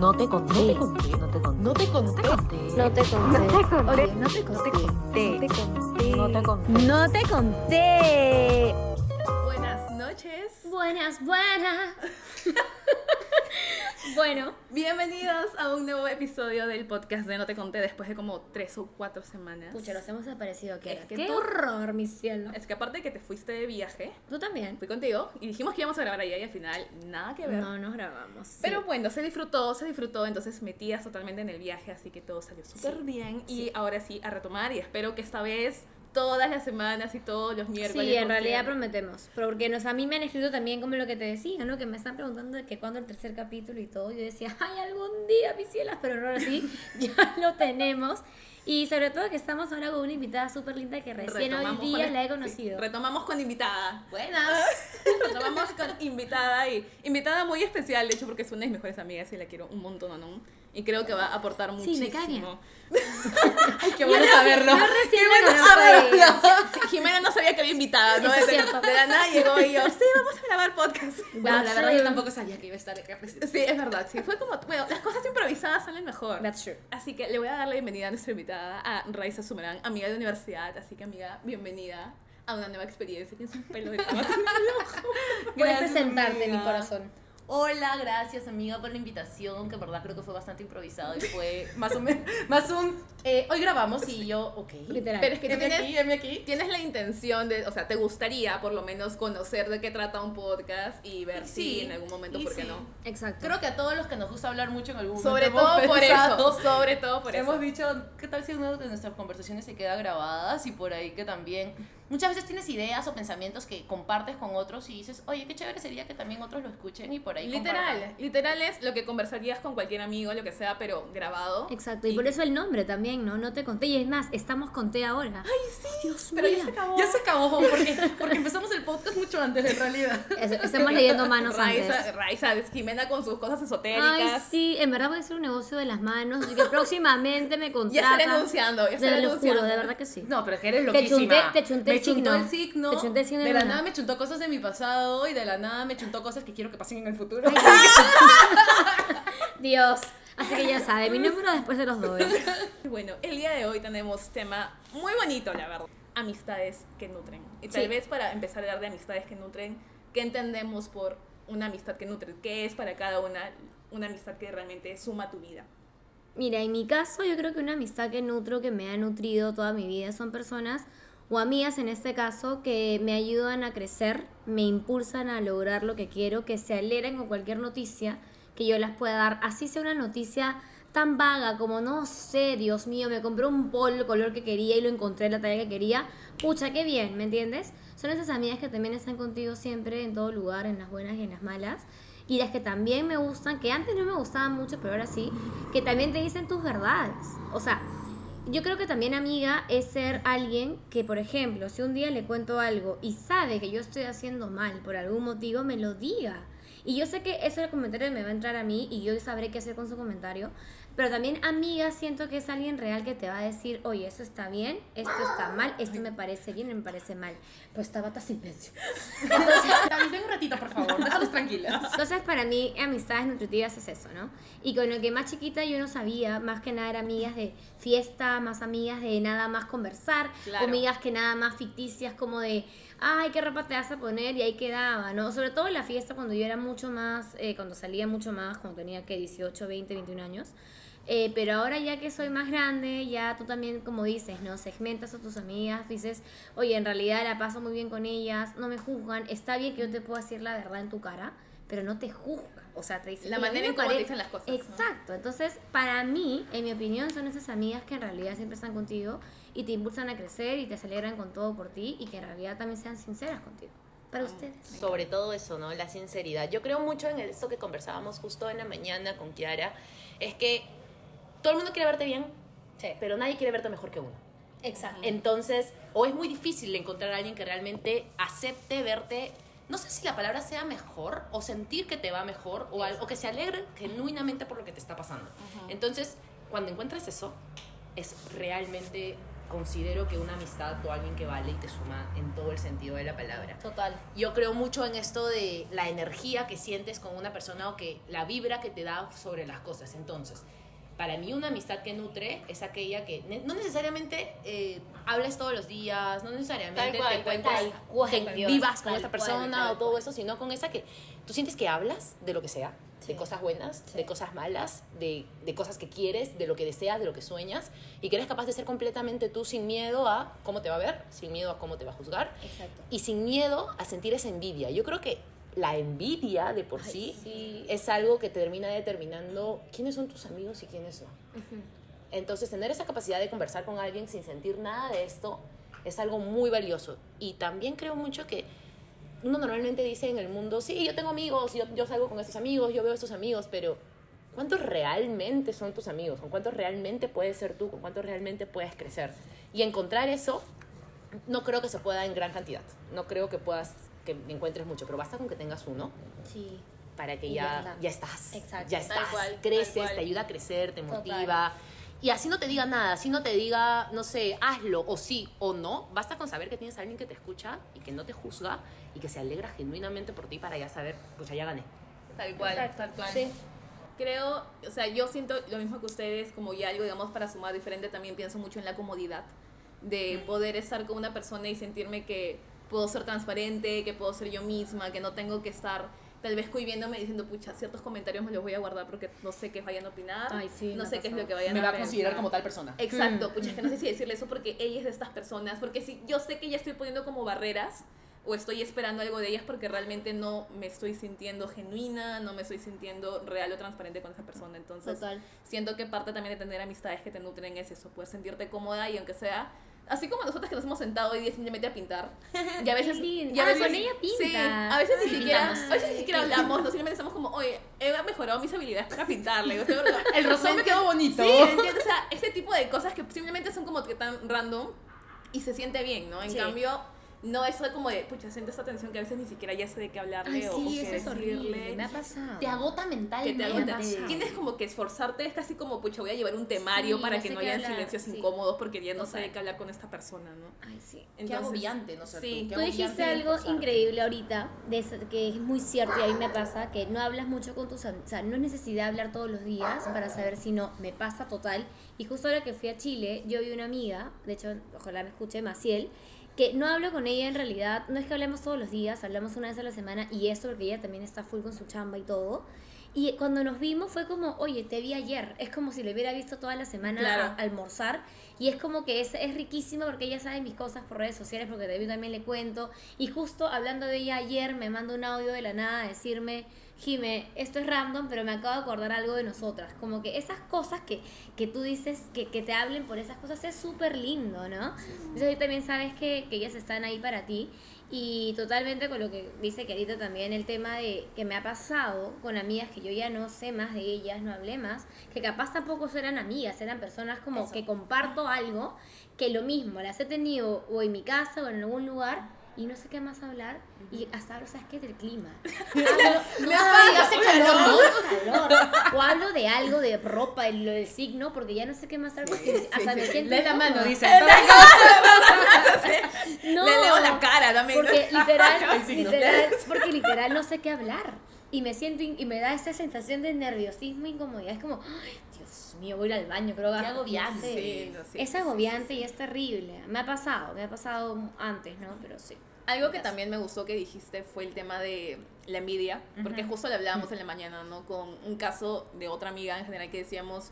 No te conté. No te conté. No te conté. No te conté. No te conté. Oye, no te conté. No te conté. No te conté. Buenas noches. Buenas, buenas. Bueno, Bienvenidos a un nuevo episodio del podcast de No te conté después de como tres o cuatro semanas. pucha, nos hemos desaparecido. ¿Qué, Es que ¿Qué tú- horror, mi cielo. Es que aparte de que te fuiste de viaje, Tú también. fui contigo y dijimos que íbamos a grabar allá y al final nada que ver. No nos grabamos. sí. Pero bueno, se disfrutó, se disfrutó, entonces metías totalmente en el viaje, así que todo salió súper bien. Y ahora sí, a retomar y espero que esta vez todas las semanas y todos los miércoles. Sí, en realidad prometemos. Porque nos, a mí me han escrito también como lo que te decía, ¿no? Que me están preguntando de que cuándo el tercer capítulo y todo. Yo decía, ay, algún día, mis cielas, pero ahora sí, ya lo tenemos. Y sobre todo que estamos ahora con una invitada súper linda que recién hoy día con- la he sí, conocido. retomamos con invitada. Buenas. retomamos con invitada y invitada muy especial, de hecho, porque es una de mis mejores amigas y la quiero un montón, ¿no? Y creo que va a aportar Sí, me muchísimo. cae Ay, qué Yo bueno recién- saberlo. yo recién conozco saberlo. Sí, Jimena no sabía que había invitada, ¿no? Eso es de, cierto. de la nada llegó y yo, sí, vamos a grabar podcast. Bueno, la verdad yo tampoco sabía que iba a estar acá. Sí, es verdad, sí. Fue como, bueno, las cosas improvisadas salen mejor. That's true. Así que le voy a dar la bienvenida a nuestra invitada, a Raiza Sumerán, amiga de universidad. Así que, amiga, bienvenida a una nueva experiencia. Tienes un pelo de. Puedes presentarte, mi corazón. Hola, gracias amiga por la invitación, que en verdad creo que fue bastante improvisado y fue más o menos, más un, eh, hoy grabamos y yo, ok. Literal. Pero es que tú tienes, aquí, heme aquí. tienes la intención de, o sea, te gustaría por lo menos conocer de qué trata un podcast y ver si Sí, en algún momento, ¿por qué sí. no? Exacto. Creo que a todos los que nos gusta hablar mucho en algún momento Sobre hemos todo por eso, sobre todo por hemos eso. dicho, ¿qué tal si una de nuestras conversaciones se queda grabadas y por ahí que también muchas veces tienes ideas o pensamientos que compartes con otros y dices, oye, qué chévere sería que también otros lo escuchen y por ahí Literal, compartan. literal es lo que conversarías con cualquier amigo, lo que sea, pero grabado. Exacto, y por eso el nombre también, ¿no? No te conté, y es más, estamos conté ahora. Ay, sí, Dios Pero ya mío. se acabó. Ya se acabó porque, porque empezamos el podcast mucho antes en realidad. Es- Estamos leyendo manos Raiza, antes. Raiza, Jimena con sus cosas Ay, esotéricas. sí, en verdad voy a hacer un negocio de las manos y que próximamente me ya contratan. estaré anunciando, ya Te estaré lo anunciando. juro, de verdad que sí. No, pero es que eres Te loquísima. chunté- te chunté me chuntó el signo. Te el de la nada me chuntó cosas de mi pasado y de la nada me chuntó cosas que quiero que pasen en el futuro. Dios. Así que ya sabe, mi número después de los doy. Bueno, el día de hoy tenemos tema muy bonito, la verdad. Amistades que nutren. Y tal Sí. vez para empezar a hablar de amistades que nutren, ¿qué entendemos por una amistad que nutre? ¿Qué es para cada una una amistad que realmente suma tu vida? Mira, en mi caso yo creo que una amistad que nutro, que me ha nutrido toda mi vida, son personas o amigas en este caso que me ayudan a crecer, me impulsan a lograr lo que quiero, que se alegran con cualquier noticia que yo las pueda dar, así sea una noticia tan vaga como no sé, Dios mío, me compré un polo color que quería y lo encontré en la talla que quería, pucha, qué bien, ¿me entiendes? Son esas amigas que también están contigo siempre en todo lugar, en las buenas y en las malas y las que también me gustan, que antes no me gustaban mucho, pero ahora sí, que también te dicen tus verdades. O sea, yo creo que también amiga es ser alguien que, por ejemplo, si un día le cuento algo y sabe que yo estoy haciendo mal por algún motivo, me lo diga. Y yo sé que ese comentario me va a entrar a mí y yo sabré qué hacer con su comentario. Pero también amiga siento que es alguien real que te va a decir, oye, eso está bien, esto está mal, esto me parece bien, me parece mal. Pues estaba hasta silencio. También ven un ratito, por favor, déjalos tranquilas. Entonces, para mí, amistades nutritivas es eso, ¿no? Y con lo que más chiquita yo no sabía, más que nada eran amigas de fiesta, más amigas de nada más conversar, Claro. amigas que nada más ficticias como de, ay, qué ropa te vas a poner, y ahí quedaba, ¿no? Sobre todo en la fiesta cuando yo era mucho más, eh, cuando salía mucho más, cuando tenía que 18, 20, 21 años. Eh, pero ahora ya que soy más grande, ya tú también, como dices, ¿no? Segmentas a tus amigas, dices, oye, en realidad la paso muy bien con ellas, no me juzgan, está bien que yo te pueda decir la verdad en tu cara, pero no te juzgan. O sea, te dicen La "Oye, a mí manera en cómo te pare-". dicen las cosas. ¿no? Exacto. Entonces, para mí, en mi opinión, son esas amigas que en realidad siempre están contigo y te impulsan a crecer y te celebran con todo por ti y que en realidad también sean sinceras contigo. Para ustedes. Sobre todo eso, ¿no? La sinceridad. Yo creo mucho en esto que conversábamos justo en la mañana con Kiara, es que todo el mundo quiere verte bien, pero nadie quiere verte mejor que uno. Exacto. Entonces, o es muy difícil encontrar a alguien que realmente acepte verte, no sé si la palabra sea mejor, o sentir que te va mejor, o, al- o que se alegre genuinamente por lo que te está pasando. Entonces, cuando encuentras eso, es realmente considero que una amistad o alguien que vale y te suma en todo el sentido de la palabra. Total. Yo creo mucho en esto de la energía que sientes con una persona o que la vibra que te da sobre las cosas. Entonces, para mí una amistad que nutre es aquella que no necesariamente eh, hables todos los días, no necesariamente cual, te cual, te vivas con esta persona o todo eso, sino con esa que tú sientes que hablas de lo que sea, de cosas buenas, de cosas malas, de, de cosas que quieres, de lo que deseas, de lo que sueñas, y que eres capaz de ser completamente tú sin miedo a cómo te va a ver, sin miedo a cómo te va a juzgar, Exacto. y sin miedo a sentir esa envidia. Yo creo que la envidia de por Ay, sí, sí. es algo que termina determinando quiénes son tus amigos y quiénes no. Entonces, tener esa capacidad de conversar con alguien sin sentir nada de esto es algo muy valioso. Y también creo mucho que uno normalmente dice en el mundo, sí, yo tengo amigos, yo, yo salgo con estos amigos, yo veo a estos amigos, pero ¿cuántos realmente son tus amigos? ¿Con cuántos realmente puedes ser tú? ¿Con cuántos realmente puedes crecer? Y encontrar eso no creo que se pueda en gran cantidad. No creo que puedas, que encuentres mucho, pero basta con que tengas uno Sí. para que ya, ya está. ya estás. Exacto. Ya estás. cual, creces, te ayuda a crecer, te Total. Y así no te diga nada, así no te diga, no sé, hazlo o sí o no. Basta con saber que tienes a alguien que te escucha y que no te juzga y que se alegra genuinamente por ti para ya saber, pues ya gané. Tal cual, Exacto. tal cual. Sí. Creo, o sea, yo siento lo mismo que ustedes, como ya algo, digamos, para sumar diferente, también pienso mucho en la comodidad de poder estar con una persona y sentirme que puedo ser transparente, que puedo ser yo misma, que no tengo que estar tal vez cohibiéndome diciendo, pucha, ciertos comentarios me los voy a guardar porque no sé qué vayan a opinar, Ay, sí, no me sé ha qué es lo que vayan Me a va a considerar como tal persona. Exacto, pucha, es que no sé si decirle eso porque ella es de estas personas, porque si yo sé que ya estoy poniendo como barreras o estoy esperando algo de ellas porque realmente no me estoy sintiendo genuina, no me estoy sintiendo real o transparente con esa persona, entonces Total. siento que parte también de tener amistades que te nutren es eso, pues sentirte cómoda y aunque sea Así como nosotras que nos hemos sentado hoy simplemente a pintar. Y a veces. Y a Ah, veces con ella pinta. Sí, a veces ni siquiera. A veces ni siquiera hablamos, no simplemente estamos como, oye, he mejorado mis habilidades para pintarle. El rosón ¿me quedó bonito. Sí, ¿entiendes? O sea, ese tipo de cosas que simplemente son como que tan random y se siente bien, ¿no? En Sí. cambio, no es como de, pucha, siento esta tensión que a veces ni siquiera ya sé de qué hablarle Ay, o, o sí, qué eso es horrible. decirle. Me ha pasado. Te agota Que mentalmente. te pasado. Tienes como que esforzarte, es casi como, pucha, voy a llevar un temario Sí, para no que no hablar, silencios sí. incómodos porque ya no sé de qué hablar con esta persona, ¿no? Ay, sí. Qué agobiante, no sé. Sí. qué Tú dijiste algo increíble ahorita, de eso- que es muy cierto y a mí me pasa, que no hablas mucho con tus amigos, o sea, no es necesidad de hablar todos los días para saber si no, me pasa total. Y justo ahora que fui a Chile, yo vi una amiga, de hecho, ojalá me escuche, Maciel, que no hablo con ella en realidad, no es que hablemos todos los días, hablamos una vez a la semana y eso porque ella también está full con su chamba y todo. Y cuando nos vimos fue como, oye, te vi ayer. Es como si le hubiera visto toda la semana Claro. a- almorzar. Y es como que es, es riquísimo porque ella sabe mis cosas por redes sociales, porque David también le cuento. Y justo hablando de ella ayer, me manda un audio de la nada a decirme, Jime, esto es random, pero me acabo de acordar algo de nosotras. Como que esas cosas que, que tú dices, que, que te hablen por esas cosas, es súper lindo, ¿no? Entonces también sabes que, que ellas están ahí para ti. Y totalmente con lo que dice Carita también, el tema de que me ha pasado con amigas que yo ya no sé más de ellas, no hablé más, que capaz tampoco eran amigas, eran personas como que comparto algo, que lo mismo, las he tenido o en mi casa o en algún lugar y no sé qué más hablar y hasta ahora, ¿sabes qué? Del clima. Hablo, no sé, hace calor, ¿no? calor. O hablo de algo, de ropa, de lo del signo, porque ya no sé qué más hablar porque hasta me siento Lee la mano, dice. No, Le leo la cara también. porque literal, El literal, porque literal no sé qué hablar. Y me siento, y me da esa sensación de nerviosismo, incomodidad. Es como, "Ay, Dios mío, voy a ir al baño, creo que Qué agobiante. Sí, no, sí, es sí, agobiante y es terrible. Me ha pasado, me ha pasado antes, ¿no? Pero sí. Algo que también me gustó que dijiste fue el tema de la envidia, porque justo le hablábamos en la mañana, ¿no? Con un caso de otra amiga en general que decíamos,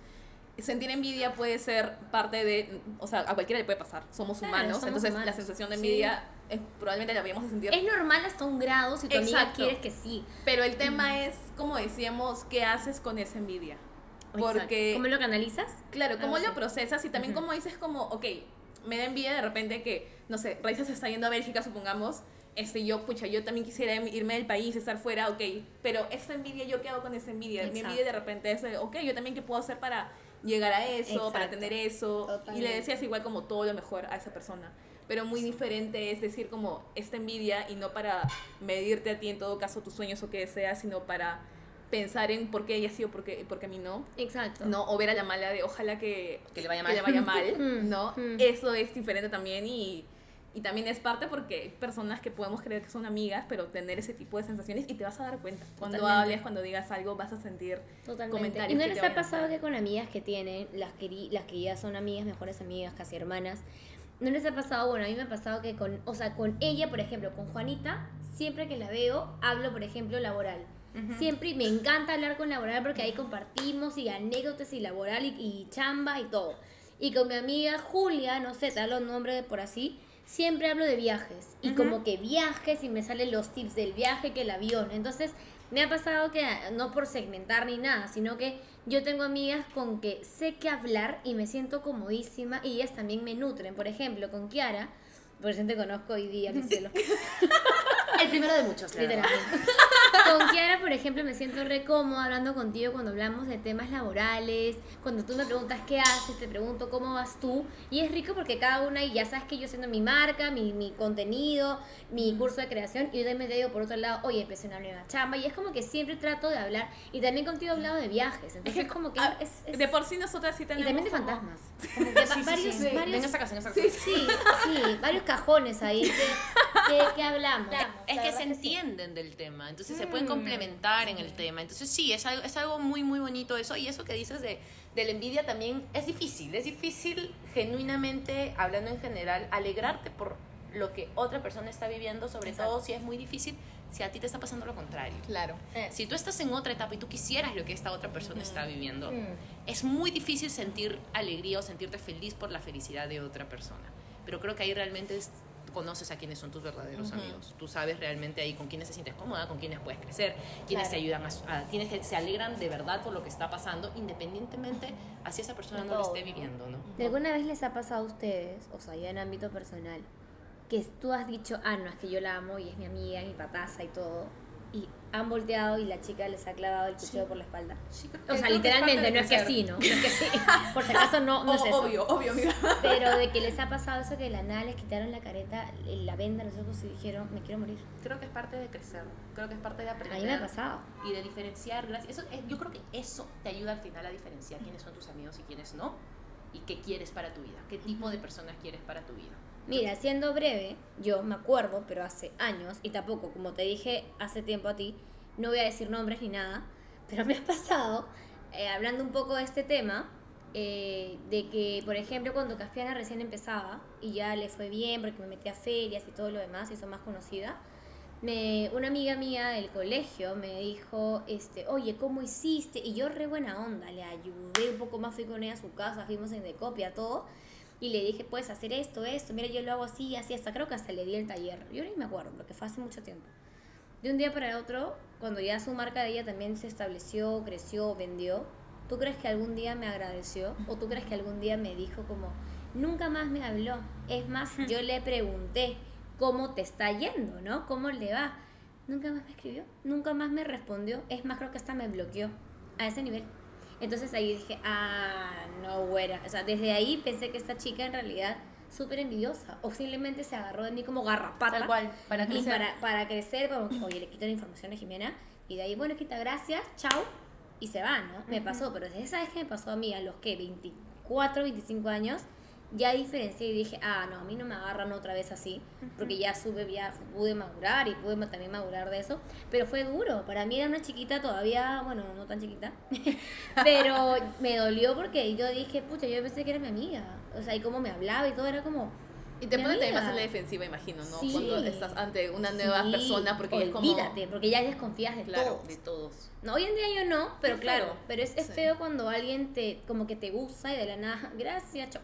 sentir envidia puede ser parte de, o sea, a cualquiera le puede pasar, somos Claro, humanos, somos entonces humanos. la sensación de Sí. envidia es- probablemente la habíamos de sentir, Es normal hasta un grado si tu amiga Exacto. quieres que sí. pero el tema es, como decíamos, ¿qué haces con esa envidia? Porque... ¿Cómo lo canalizas? Claro, cómo Ah, lo sí. procesas y también como dices como, ok, me da envidia de repente que, no sé, Raiza se está yendo a Bélgica, supongamos, este, yo, pucha, yo también quisiera irme del país, estar fuera, ok, pero esta envidia, ¿yo qué hago con esa envidia? Mi Exacto. envidia de repente es, ok, yo también qué puedo hacer para llegar a eso, para Exacto. tener eso, y Totalmente. le decías igual como todo lo mejor a esa persona. Pero muy diferente es decir como esta envidia y no para medirte a ti en todo caso tus sueños o que deseas, sino para pensar en por qué ella sí o por qué, por qué a mí no. Exacto. No, o ver a la mala de ojalá que, Que le vaya que le mal. vaya mal, Mm, ¿no? mm. Eso es diferente también y, y también es parte porque hay personas que podemos creer que son amigas, pero tener ese tipo de sensaciones y te vas a dar cuenta. Cuando Totalmente. hables, cuando digas algo, vas a sentir Totalmente. comentarios. ¿Y no les ha pasado que con amigas que tienen, las que, las que ya son amigas, mejores amigas, casi hermanas, ¿no les ha pasado? Bueno, a mí me ha pasado que con, o sea, con ella, por ejemplo, con Juanita, siempre que la veo, hablo, por ejemplo, laboral. Siempre me encanta hablar con laboral porque ahí compartimos y anécdotas y laboral y, y chamba y todo. Y con mi amiga Julia, no sé, te hablo un nombre por así, siempre hablo de viajes. Y como que viajes y me salen los tips del viaje que el avión. Entonces, me ha pasado que, no por segmentar ni nada, sino que yo tengo amigas con que sé que hablar y me siento comodísima y ellas también me nutren. Por ejemplo, con Kiara, por eso te conozco hoy día, mi cielo. El primero de muchos, la verdad. Literalmente. Con Kiara, por ejemplo, me siento re cómoda hablando contigo cuando hablamos de temas laborales, cuando tú me preguntas qué haces, te pregunto cómo vas tú, y es rico porque cada una, y ya sabes que yo siendo mi marca, mi, mi contenido, mi curso de creación, y yo también te digo por otro lado, oye, empecé una nueva chamba, y es como que siempre trato de hablar, y también contigo he hablado de viajes, entonces es como que Ah, es, es- De por sí nosotras sí y tenemos también de como- fantasmas. Como que va- varios, Sí, varios- Ven esa casa, en esa Sí, sí, sí, varios cajones ahí que, que, que hablamos. Es que se sí. entienden del tema, entonces se pueden complementar en el tema. Entonces sí, es algo, es algo muy, muy bonito eso. Y eso que dices de, de la envidia también es difícil. Es difícil, genuinamente, hablando en general, alegrarte por lo que otra persona está viviendo, sobre todo si es muy difícil, si a ti te está pasando lo contrario. Claro. Si tú estás en otra etapa y tú quisieras lo que esta otra persona está viviendo, Mm. es muy difícil sentir alegría o sentirte feliz por la felicidad de otra persona. Pero creo que ahí realmente es- conoces a quiénes son tus verdaderos Ujú. amigos. Tú sabes realmente ahí con quiénes te sientes cómoda, con quiénes puedes crecer, quiénes Claro. te ayudan a, a- quiénes se alegran de verdad por lo que está pasando, independientemente así esa persona no lo todo, esté ¿no? viviendo, ¿no? ¿De alguna vez les ha pasado a ustedes, o sea, ya en ámbito personal, que tú has dicho, ah, no, es que yo la amo y es mi amiga, mi pataza y todo, y han volteado y la chica les ha clavado el cuchillo por la espalda? Sí, O sea, literalmente, no es que así, ¿no? No es que sí. Por si acaso no, no es O- eso. obvio, obvio, amiga. Pero de que les ha pasado eso que de la nada les quitaron la careta, la venda a los ojos y dijeron, me quiero morir. Creo que es parte de crecer. Creo que es parte de A aprender. mí me ha pasado. y de diferenciar. gracias- Eso, es- yo creo que eso te ayuda al final a diferenciar quiénes son tus amigos y quiénes no. Y qué quieres para tu vida. Qué tipo de personas quieres para tu vida. Mira, siendo breve, yo me acuerdo, pero hace años, y tampoco, como te dije hace tiempo a ti, no voy a decir nombres ni nada, pero me ha pasado, eh, hablando un poco de este tema, eh, de que, por ejemplo, cuando Caspiana recién empezaba y ya le fue bien porque me metí a ferias y todo lo demás, hizo más conocida, me, una amiga mía del colegio me dijo, este, oye, ¿cómo hiciste? Y yo re buena onda, le ayudé un poco más, fui con ella a su casa, fuimos en de copia, todo. Y le dije, puedes hacer esto, esto, mira, yo lo hago así, así, hasta creo que hasta le di el taller. Yo ni me acuerdo, porque fue hace mucho tiempo. De un día para el otro, cuando ya su marca de ella también se estableció, creció, vendió, ¿tú crees que algún día me agradeció? ¿O tú crees que algún día me dijo como, nunca más me habló? Es más, yo le pregunté, ¿cómo te está yendo, no? ¿Cómo le va? Nunca más me escribió, nunca más me respondió. Es más, creo que hasta me bloqueó a ese nivel. Entonces ahí dije, ah, no, güera. O sea, desde ahí pensé que esta chica en realidad súper envidiosa. O simplemente se agarró de mí como garrapata. Tal cual, para Y crecer. para, para crecer, como, oye, le quito la información a Jimena. Y de ahí, bueno, quita, gracias, chao. Y se va, ¿no? Me pasó, pero desde esa vez que me pasó a mí, a los que 24, 25 años, ya diferencié y dije, ah, no, a mí no me agarran otra vez así, porque ya sube, ya pude madurar y pude también madurar de eso, pero fue duro, para mí era una chiquita todavía, bueno, no tan chiquita, pero me dolió porque yo dije, pucha, yo pensé que era mi amiga, o sea, y cómo me hablaba y todo era como, Y te ponen también más en la defensiva, imagino, ¿no? Sí. Cuando estás ante una nueva sí, persona, porque es como... olvídate, porque ya desconfías de Claro, todos. de todos. No, hoy en día yo no, pero claro, pero es, es Sí. feo cuando alguien te, como que te gusta y de la nada, gracias, chao.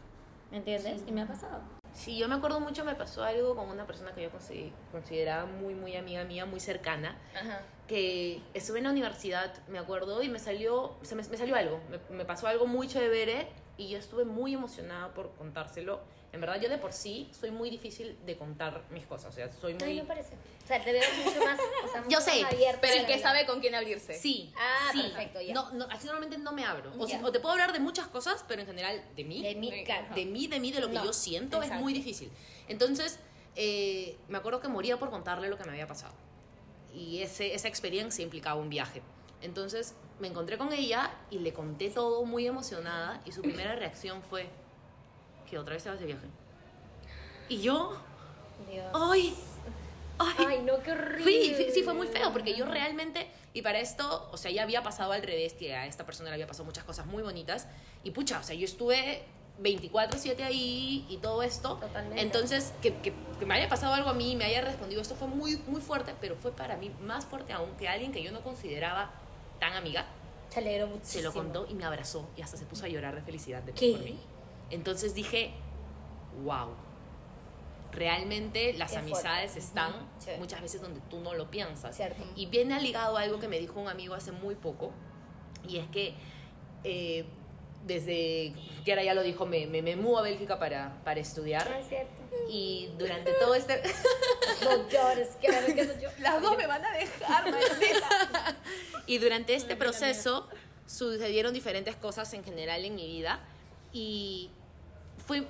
¿Me entiendes? Y me ha pasado. Sí, yo me acuerdo mucho, me pasó algo con una persona que yo consi- consideraba muy, muy amiga mía, muy cercana, Ajá. que estuve en la universidad, me acuerdo, y me salió, me, me salió algo, me, me pasó algo muy chévere y yo estuve muy emocionada por contárselo. En verdad, yo de por sí soy muy difícil de contar mis cosas, o sea, soy muy... parece. O sea, te veo mucho más, o sea, mucho Yo sé, más abierta Pero el que hablar. sabe con quién abrirse. Sí. Ah, sí. perfecto, ya. No, no, así normalmente no me abro. O, si- o te puedo hablar de muchas cosas, pero en general de mí. De mí, claro. de mí, de mí, de lo que No, yo siento, es exacto. muy difícil. Entonces, eh, me acuerdo que moría por contarle lo que me había pasado. Y ese, esa experiencia implicaba un viaje. Entonces me encontré con ella y le conté todo muy emocionada y su primera reacción fue que otra vez te vas de viaje. Y yo, Dios. ¡ay! ¡ay! Ay, no, qué horrible. Fui- fui- sí, fue muy feo porque yo realmente, y para esto, o sea, ya había pasado al revés, que a esta persona le había pasado muchas cosas muy bonitas, y pucha, o sea, yo estuve 24/7 ahí y todo esto. Totalmente. Entonces, que, que, que me haya pasado algo a mí y me haya respondido, esto fue muy, muy fuerte, pero fue para mí más fuerte aún que alguien que yo no consideraba tan amiga, alegro muchísimo. se lo contó y me abrazó y hasta se puso a llorar de felicidad de ¿Qué? por mí. Entonces dije, wow. Realmente las Qué amistades fuerte. están sí. muchas veces donde tú no lo piensas. Cierto. Y viene ligado a algo que me dijo un amigo hace muy poco, y es que eh, desde que ahora ya lo dijo, me, me, me mudo a Bélgica para, para estudiar. Ah, es cierto. Y durante todo este... No llores, que no yo. Las dos me van a dejar, y durante este proceso sucedieron diferentes cosas en general en mi vida y fui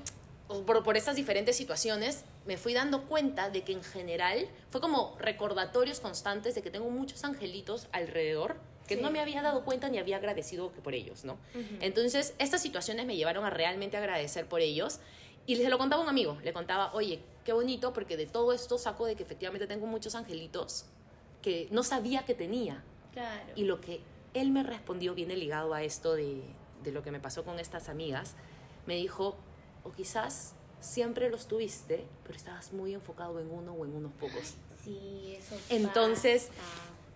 por, por estas diferentes situaciones me fui dando cuenta de que en general fue como recordatorios constantes de que tengo muchos angelitos alrededor que no me había dado cuenta ni había agradecido por ellos, ¿no? Entonces, estas situaciones me llevaron a realmente agradecer por ellos y se lo contaba a un amigo, le contaba, oye, qué bonito porque de todo esto saco de que efectivamente tengo muchos angelitos que no sabía que tenía. Claro. Y lo que él me respondió viene ligado a esto de, de lo que me pasó con estas amigas. Me dijo, o quizás siempre los tuviste, pero estabas muy enfocado en uno o en unos pocos. Sí, eso Entonces,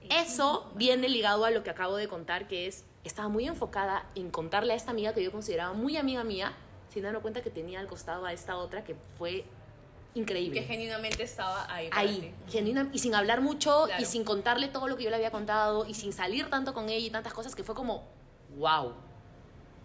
pasa. Eso viene ligado a lo que acabo de contar, que es, estaba muy enfocada en contarle a esta amiga que yo consideraba muy amiga mía, sin darme cuenta que tenía al costado a esta otra que fue increíble Que genuinamente estaba ahí. ahí, genuina, y sin hablar mucho, Claro. y sin contarle todo lo que yo le había contado, y sin salir tanto con ella y tantas cosas, que fue como, wow,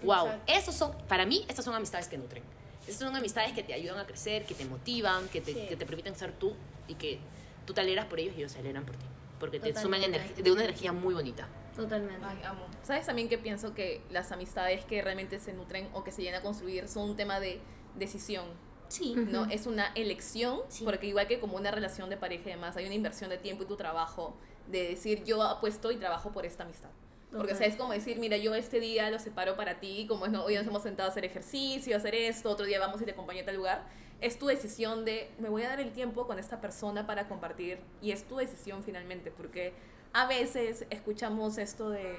wow. Exacto. Esos son, para mí, estas son amistades que nutren. Estas son amistades que te ayudan a crecer, que te motivan, que te, Sí. que te permiten ser tú, y que tú te alegras por ellos y ellos se alegran por ti. Porque te suman Totalmente. de una energía muy bonita. Totalmente. Ay, amo. ¿Sabes también que pienso que las amistades que realmente se nutren o que se llegan a construir son un tema de decisión? Sí. ¿no? Es una elección, Sí. porque igual que como una relación de pareja y demás, hay una inversión de tiempo y tu trabajo de decir yo apuesto y trabajo por esta amistad. Porque o sea, es como decir, mira, yo este día lo separo para ti, como es, no, hoy nos hemos sentado a hacer ejercicio, a hacer esto, otro día vamos y te acompaño a tal lugar. Es tu decisión de, me voy a dar el tiempo con esta persona para compartir y es tu decisión finalmente, porque a veces escuchamos esto de,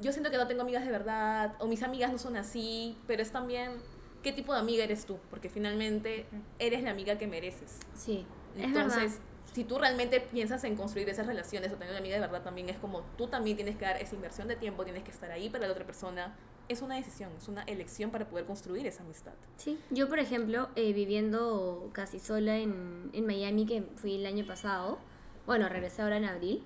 yo siento que no tengo amigas de verdad, o mis amigas no son así, pero es también qué tipo de amiga eres tú, porque finalmente eres la amiga que mereces. Sí, es Entonces. Si tú realmente piensas en construir esas relaciones o tener una amiga de verdad, también es como tú también tienes que dar esa inversión de tiempo, tienes que estar ahí para la otra persona. Es una decisión, es una elección para poder construir esa amistad. Sí, yo por ejemplo, eh, viviendo casi sola en, en Miami, que fui el año pasado, bueno, regresé ahora en abril,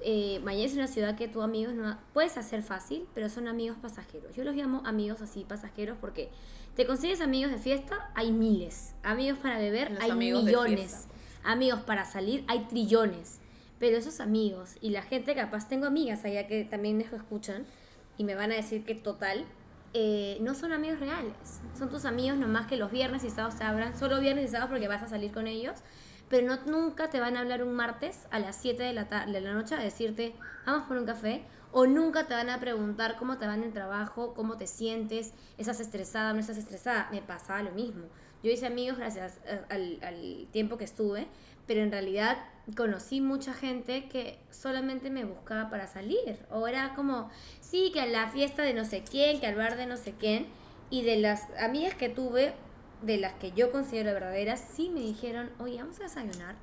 eh, Miami es una ciudad que tú amigos no puedes hacer fácil, pero son amigos pasajeros. Yo los llamo amigos así pasajeros porque te consigues amigos de fiesta, hay miles. Amigos para beber, Los hay millones. Amigos para salir, hay trillones. Pero esos amigos y la gente capaz, tengo amigas allá que también nos escuchan y me van a decir que total, eh, no son amigos reales. Son tus amigos nomás que los viernes y sábados te abran, solo viernes y sábados porque vas a salir con ellos, pero no, nunca te van a hablar un martes a las 7 de la, ta- de la noche a decirte, vamos por un café, o nunca te van a preguntar cómo te va en el trabajo, cómo te sientes, estás estresada no estás estresada. Me pasaba lo mismo. Yo hice amigos gracias eh, al, al tiempo que estuve, pero en realidad conocí mucha gente que solamente me buscaba para salir. O era como, sí, que a la fiesta de no sé quién, que al bar de no sé quién. Y de las amigas que tuve, de las que yo considero verdaderas, sí me dijeron, oye, vamos a desayunar,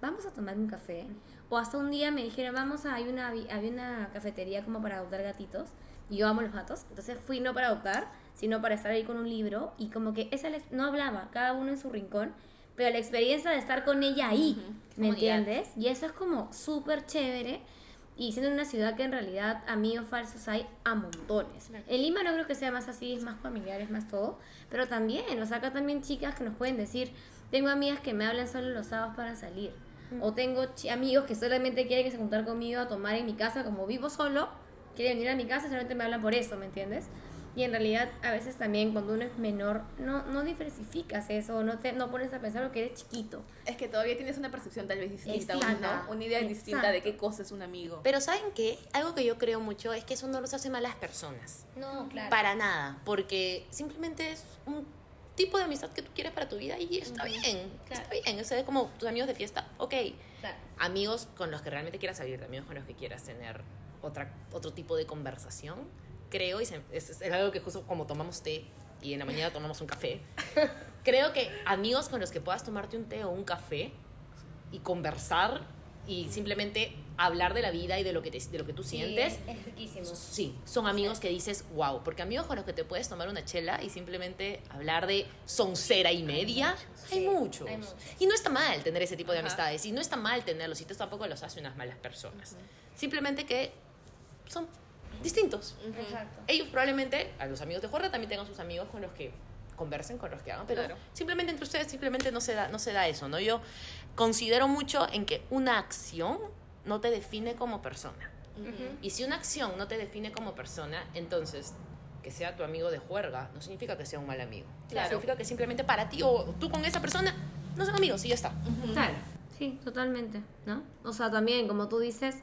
vamos a tomar un café. O hasta un día me dijeron, vamos a, hay una, había una cafetería como para adoptar gatitos. Y yo amo los gatos. Entonces fui no para adoptar, sino para estar ahí con un libro. Y como que esa no hablaba, cada uno en su rincón. Pero la experiencia de estar con ella ahí, ¿me Comunidad. entiendes? Y eso es como súper chévere. Y siendo una ciudad que en realidad amigos falsos hay a montones. En Lima no creo que sea más así, es más familiar, es más todo. Pero también, o sea, acá también chicas que nos pueden decir, tengo amigas que me hablan solo los sábados para salir. O tengo amigos que solamente quieren que se juntar conmigo a tomar en mi casa, como vivo solo, quieren venir a mi casa, solamente me hablan por eso, ¿me entiendes? Y en realidad, a veces también cuando uno es menor, no, no diversificas eso, no te no pones a pensar lo que eres chiquito. Es que todavía tienes una percepción tal vez distinta, Exacto. una, una idea distinta de Exacto. qué cosa es un amigo. Pero ¿saben qué? Algo que yo creo mucho es que eso no los hace malas personas. No, claro. Para nada, porque simplemente es un tipo de amistad que tú quieres para tu vida y está bien, claro. está bien. O sea, es como tus amigos de fiesta, ok. Claro. Amigos con los que realmente quieras salir, amigos con los que quieras tener otra, otro tipo de conversación, creo, y se- es, es algo que justo como tomamos té y en la mañana tomamos un café, creo que amigos con los que puedas tomarte un té o un café y conversar y simplemente hablar de la vida y de lo que, te- de lo que tú sientes, es, riquísimo. Sí, son amigos que dices, wow, porque amigos con los que te puedes tomar una chela y simplemente hablar de soncera y media, hay, muchos. hay muchos. Y no está mal tener ese tipo de Ajá. amistades, y no está mal tenerlos, y esto tampoco los hace unas malas personas. Simplemente que son distintos. Exacto. Ellos probablemente, a los amigos de Juerga también tengan sus amigos con los que conversen, con los que hagan, pero Claro. simplemente entre ustedes simplemente no se, da, no se da eso, ¿no? Yo considero mucho en que una acción no te define como persona. Y si una acción no te define como persona, entonces que sea tu amigo de juerga no significa que sea un mal amigo. Claro. Significa que simplemente para ti o tú con esa persona no son amigos y ya está. Claro. Sí, totalmente, ¿no? O sea, también, como tú dices,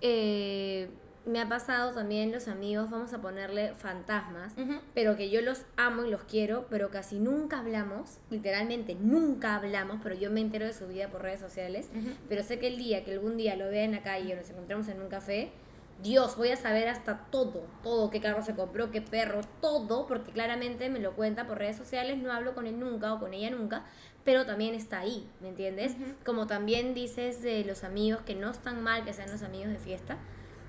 eh, me ha pasado también los amigos, vamos a ponerle fantasmas, pero que yo los amo y los quiero, pero casi nunca hablamos, literalmente nunca hablamos, pero yo me entero de su vida por redes sociales, pero sé que el día que algún día lo vea en la calle o nos encontramos en un café, Dios, voy a saber hasta todo, todo, qué carro se compró, qué perro, todo, porque claramente me lo cuenta por redes sociales, no hablo con él nunca o con ella nunca, pero también está ahí, ¿me entiendes? Como también dices de los amigos que no están mal que sean los amigos de fiesta,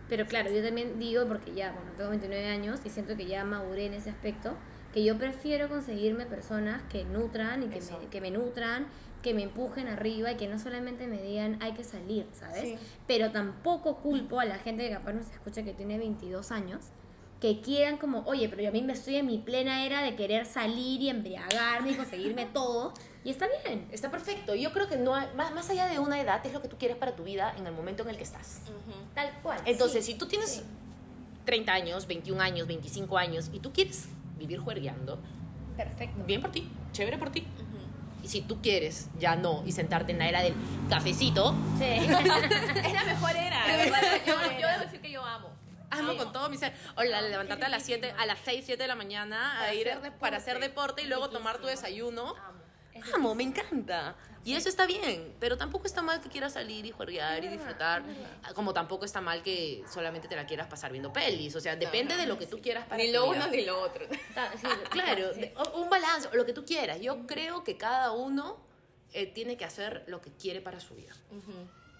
pero claro, yo también digo, porque ya, bueno, tengo 29 años y siento que ya maduré en ese aspecto, que yo prefiero conseguirme personas que nutran y que, me, que me nutran, que me empujen arriba y que no solamente me digan hay que salir, ¿sabes? Sí. Pero tampoco culpo a la gente que capaz nos escucha que tiene 22 años, que quieran como, oye, pero yo a mí me estoy en mi plena era de querer salir y embriagarme y conseguirme todo, y está bien. Está perfecto. Yo creo que no hay- más, más allá de una edad es lo que tú quieres para tu vida en el momento en el que estás. Tal cual. Entonces, si tú tienes 30 años, 21 años, 25 años y tú quieres vivir juergueando, perfecto. bien por ti, chévere por ti. Y si tú quieres ya no y sentarte en la era del cafecito, Sí. Es la mejor era. de verdad, yo, yo debo decir que yo amo. amo con todo mi ser. O la levantarte a las 7, a las 6, 7 de la mañana a Para ir hacer deporte. para hacer deporte y luego tomar tu desayuno. Amo, me encanta. Y eso está bien, pero tampoco está mal que quieras salir y juerguear y disfrutar, como tampoco está mal que solamente te la quieras pasar viendo pelis, o sea, depende de lo que tú quieras para Ni lo uno ni lo otro. Sí, Ah, claro, un balance, lo que tú quieras. Yo creo que cada uno eh, tiene que hacer lo que quiere para su vida.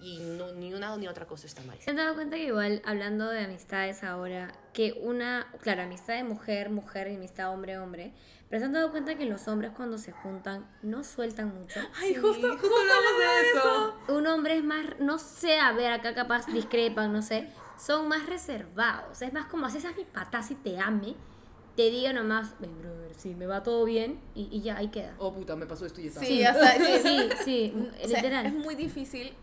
Y no- ni una ni otra cosa está mal. ¿Se han dado cuenta que igual, hablando de amistades ahora, que una, claro, amistad de mujer, mujer y amistad hombre, hombre, pero se han dado cuenta que los hombres cuando se juntan no sueltan mucho? Ay, justo, justo hablamos de eso. Un hombre es más, no sé, a ver, acá capaz discrepan, no sé, son más reservados. Es más como, si esa es mi patá, si te ame, te diga nomás, ven, brother, sí, me va todo bien, y, y ya, ahí queda. Oh, puta, me pasó esto y está. Sí, sí, Sí, sí, O sea, literal. es muy difícil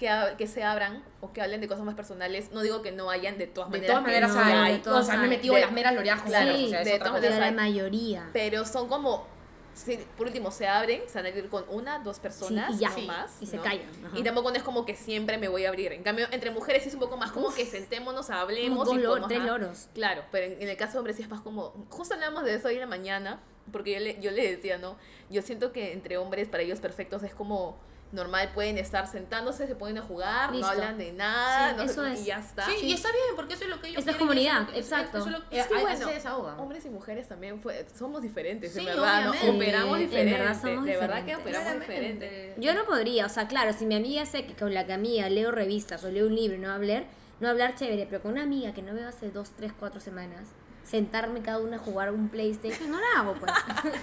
que, que se abran o que hablen de cosas más personales. No digo que no hayan de todas De maneras. todas maneras no, hay. de todas o sea, me he metido De- las meras loreajas. Claro, o sea, de todas. Pero la hay. mayoría. Pero son como, sí, por último, se abren, se van a ir con una, dos personas Sí, y ya. no más. Y se ¿no? callan, ajá. Y tampoco no es como que siempre me voy a abrir. En cambio, entre mujeres sí es un poco más como que sentémonos, hablemos. Dos y lor- como, tres ajá. loros. Claro, pero en, en el caso de hombres sí es más como... Justo hablamos de eso hoy en la mañana, porque yo le, yo le decía, ¿no? Yo siento que entre hombres, para ellos perfectos, es como normal, pueden estar sentándose, se ponen a jugar, Listo. no hablan de nada, Sí, no sé, eso es. y ya está. Sí, y está bien, porque eso es lo que ellos Esa es quieren y eso comunidad, que- exacto. eso es lo- Es que bueno, se desahogan. Hombres y mujeres también fue- somos diferentes, Sí, en verdad. Operamos En diferente. verdad somos de verdad que operamos diferente. Yo no podría, o sea, claro, si mi amiga sé que con la que amiga leo revistas o leo un libro y no hablar, no hablar chévere, pero con una amiga que no veo hace dos, tres, cuatro semanas, sentarme cada una a jugar un PlayStation, no la hago, pues.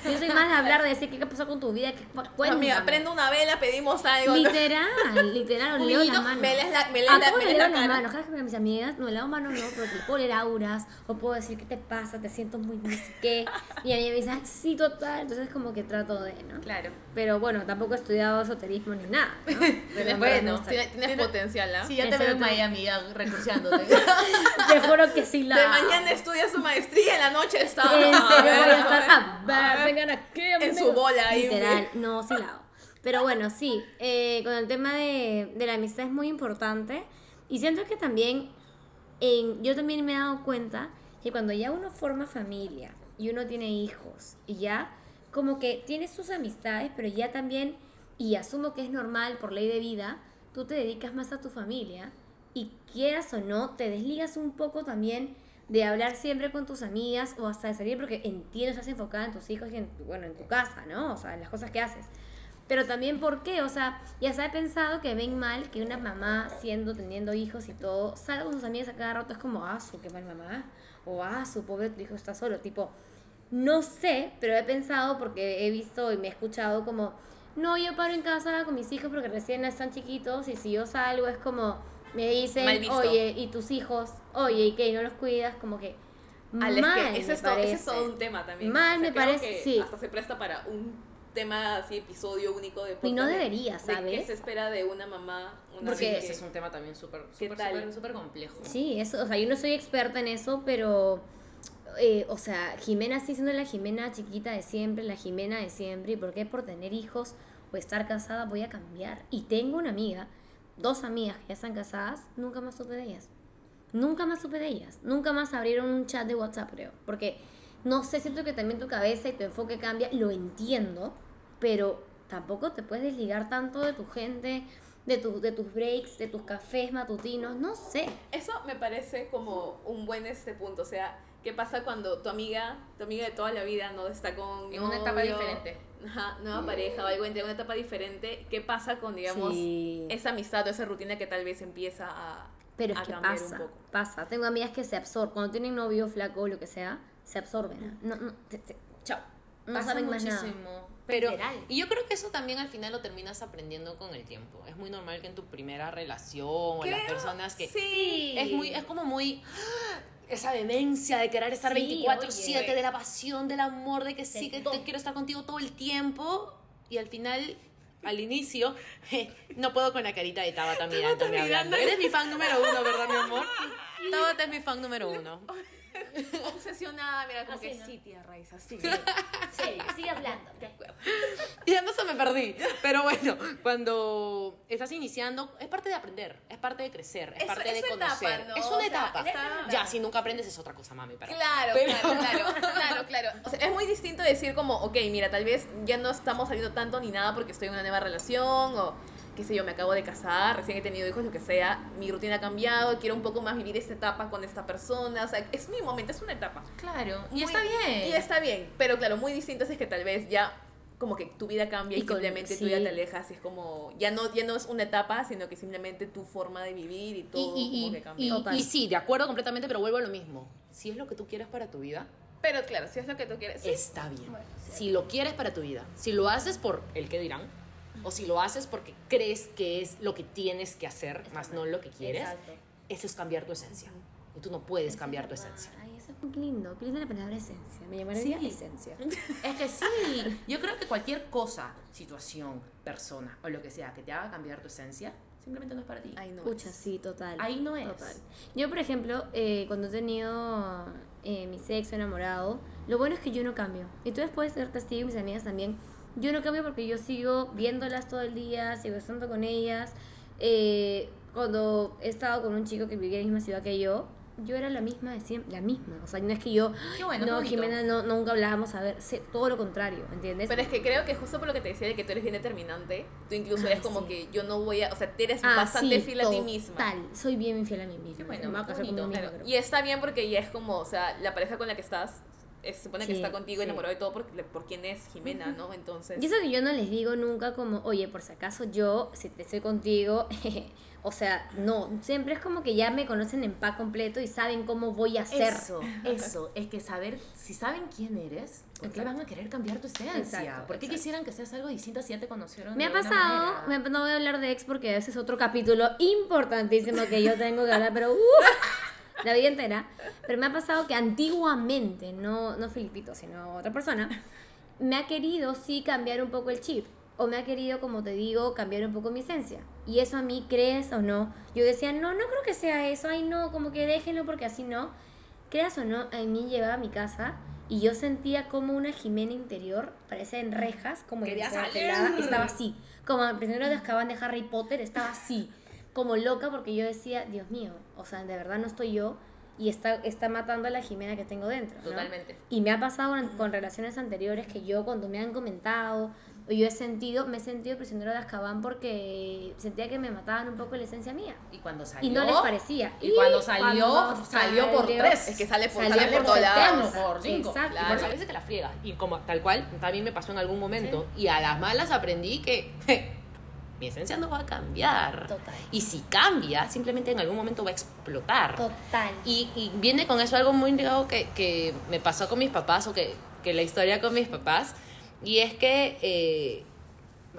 Yo soy más de hablar, de decir qué pasó con tu vida, qué cuéntame. Amiga, prende una vela, pedimos algo. Literal, literal, Un leo las manos. me lees la- me lees ¿A la- me leo la las manos? Cada vez que me mis amigas, no le leo manos, no, porque le puedo leer auras, o puedo decir, ¿qué te pasa? Te siento muy no sé qué. Y a mí me dice, "Ay, sí, total. Entonces, como que trato de, ¿no? Claro. Pero bueno, tampoco he estudiado esoterismo ni nada, ¿no? Pero Bueno, tienes, tienes potencial, ¿ah? Sí, ya te veo en Miami ya recurseándote. Te juro que sí la De mañana estudias su maestría. Maestría en la noche estaba. En a ver, a a estar, ver. a ver, vengan aquí, En su bola ahí. Literal, no, hago. Pero bueno, sí, eh, con el tema de, de la amistad es muy importante. Y siento que también, en, yo también me he dado cuenta que cuando ya uno forma familia y uno tiene hijos y ya como que tienes sus amistades, pero ya también, y asumo que es normal por ley de vida, tú te dedicas más a tu familia y quieras o no, te desligas un poco también de hablar siempre con tus amigas o hasta de salir porque entiendo, estás enfocada en tus hijos y en, bueno, en tu casa, ¿no? O sea, en las cosas que haces. Pero también, ¿por qué? O sea, ya se ha pensado que ven mal que una mamá, siendo, teniendo hijos y todo, salga con sus amigas a cada rato, es como, ah, su, qué mal mamá, o ah, su pobre hijo está solo, tipo, no sé, pero he pensado porque he visto y me he escuchado como, no, yo paro en casa con mis hijos porque recién están chiquitos y si yo salgo es como, me dicen, oye, ¿y tus hijos? Oye, ¿y qué? ¿Y no los cuidas? Como que, Al, es mal, que ese me es, todo, ese es parece. todo un tema también. Mal me creo parece, que sí. Hasta se presta para un tema así, episodio único de Y no debería, de ¿sabes? ¿Qué se espera de una mamá? Una Porque- Sí, que- ese es un tema también súper, ¿Qué súper, tal? súper, súper complejo. Sí, eso, o sea, yo no soy experta en eso, pero, eh, o sea, Jimena sigue siendo la Jimena chiquita de siempre, la Jimena de siempre, ¿y por qué por tener hijos o estar casada voy a cambiar? Y tengo una amiga, dos amigas que ya están casadas, nunca más supe de ellas. Nunca más supe de ellas. Nunca más abrieron un chat de WhatsApp, creo. Porque, no sé, siento que también tu cabeza y tu enfoque cambia, lo entiendo, pero tampoco te puedes desligar tanto de tu gente, de, tu, de tus breaks, de tus cafés matutinos, no sé. Eso me parece como un buen este punto, o sea, ¿qué pasa cuando tu amiga, tu amiga de toda la vida no está con En una etapa diferente. Ajá, nueva pareja o algo entre una etapa diferente, ¿qué pasa con digamos Sí. esa amistad o esa rutina que tal vez empieza a Pero es a que cambiar pasa, un poco? pasa. Tengo amigas que se absorben, cuando tienen novio, flaco o lo que sea, se absorben. No, no, te- te- chao. No Pasa saben más nada. Pero, Literal. Y yo creo que eso también al final lo terminas aprendiendo con el tiempo. Es muy normal que en tu primera relación o las personas que Sí. es muy es como muy esa demencia de querer estar Sí, 24/7 oye. de la pasión, del amor, de que sí, que te quiero estar contigo todo el tiempo y al final al inicio no puedo con la carita de Tabata mirándome hablando. Eres mi fan número uno, ¿verdad, mi amor? Tabata es mi fan número uno. obsesionada, mira, como Así, que ¿no? sí, tía Raiza, sí. Sí, sigue hablando. Y ya no se me perdí. Pero bueno, cuando estás iniciando, es parte de aprender, es parte de crecer, es, Es- parte es de su etapa, conocer. ¿no? Es O una sea, etapa. está- Ya, si nunca aprendes es otra cosa, mami. Pero, Claro, pero- claro, claro, claro, claro. O sea, es muy distinto decir como, ok, mira, tal vez ya no estamos saliendo tanto ni nada porque estoy en una nueva relación o qué sé yo, me acabo de casar, recién he tenido hijos, lo que sea, mi rutina ha cambiado, quiero un poco más vivir esta etapa con esta persona, o sea, es mi momento, es una etapa. Claro, y Muy- está bien. Y está bien, pero claro, muy distinto es que tal vez ya como que tu vida cambia y, Y con- simplemente tú sí. ya te alejas y es como, ya no, ya no es una etapa, sino que simplemente tu forma de vivir y todo y, y- como que y- cambia. y- y sí, de acuerdo completamente, pero vuelvo a lo mismo. Si es lo que tú quieres para tu vida, Pero claro, si es lo que tú quieres. sí. está bien. si lo quieres para tu vida, si lo haces por el que dirán, o si lo haces porque crees que es lo que tienes que hacer, más no lo que quieres, Exacto. eso es cambiar tu esencia. Y tú no puedes cambiar tu esencia. Ay, eso es muy lindo. Qué linda la palabra esencia. Me llamaría Sí. esencia. Es que sí, yo creo que cualquier cosa, situación, persona o lo que sea que te haga cambiar tu esencia, simplemente no es para ti. Ay, no. Escucha, sí, total. Ahí no es. Total. Yo, por ejemplo, eh, cuando he tenido eh, mi sexo enamorado, lo bueno es que yo no cambio. Y tú puedes ser testigo, y mis amigas también. Yo no cambio porque yo sigo viéndolas todo el día, sigo estando con ellas. Eh, cuando he estado con un chico que vivía en la misma ciudad que yo, yo era la misma de siempre, la misma. O sea, no es que yo, bueno, no, bonito. Jimena, no, nunca hablábamos a ver, sé, todo lo contrario, ¿entiendes? Pero es que creo que justo por lo que te decía de que tú eres bien determinante, tú incluso eres como sí. que yo no voy a, o sea, tú eres Ah, bastante sí, fiel a ti misma. Total, soy bien infiel a mí misma. Qué bueno, bonito, misma, Claro, Y está bien porque ya es como, o sea, la pareja con la que estás, es- se supone que está contigo sí. enamorado de todo por, por quién es Jimena, ¿no? Entonces... Y eso que yo no les digo nunca como, oye, por si acaso yo, si te estoy contigo, o sea, no, siempre es como que ya me conocen en pa completo y saben cómo voy a ser. Eso, eso, es que saber, si saben quién eres, ¿por qué van a querer cambiar tu esencia? Exacto, ¿Por qué exacto. quisieran que seas algo distinto si ya te conocieron? Me de ha pasado, me- no voy a hablar de ex porque ese es otro capítulo importantísimo que yo tengo que hablar, pero ¡uh! la vida entera. Pero me ha pasado que antiguamente, no, no Filipito, sino otra persona, me ha querido sí cambiar un poco el chip. O me ha querido, como te digo, cambiar un poco mi esencia. Y eso a mí, crees o no, yo decía, no, no creo que sea eso, ay no, como que déjenlo porque así no. creas o no, a mí llegaba a mi casa y yo sentía como una Jimena interior, parecía en rejas, como salir. estaba así, como el prisionero de Azkaban de Harry Potter, estaba así, como loca porque yo decía, Dios mío, o sea, de verdad no estoy yo y está, está matando a la Jimena que tengo dentro. ¿no? Totalmente. Y me ha pasado con relaciones anteriores que yo cuando me han comentado o yo he sentido, me he sentido prisionero de Azkaban porque sentía que me mataban un poco la esencia mía. Y cuando salió. Y no les parecía. Y cuando salió, cuando salió por tres. Es que sale por, Salió sale por por todos lados. 70. Por cinco. Exacto. Y por eso a veces te la friega. Y como tal cual, también me pasó en algún momento. Y a las malas aprendí que mi esencia no va a cambiar. Total. Y si cambia, simplemente en algún momento va a explotar. Total. Y, y viene con eso algo muy ligado que, que me pasó con mis papás o que, que la historia con mis papás. Y es que eh,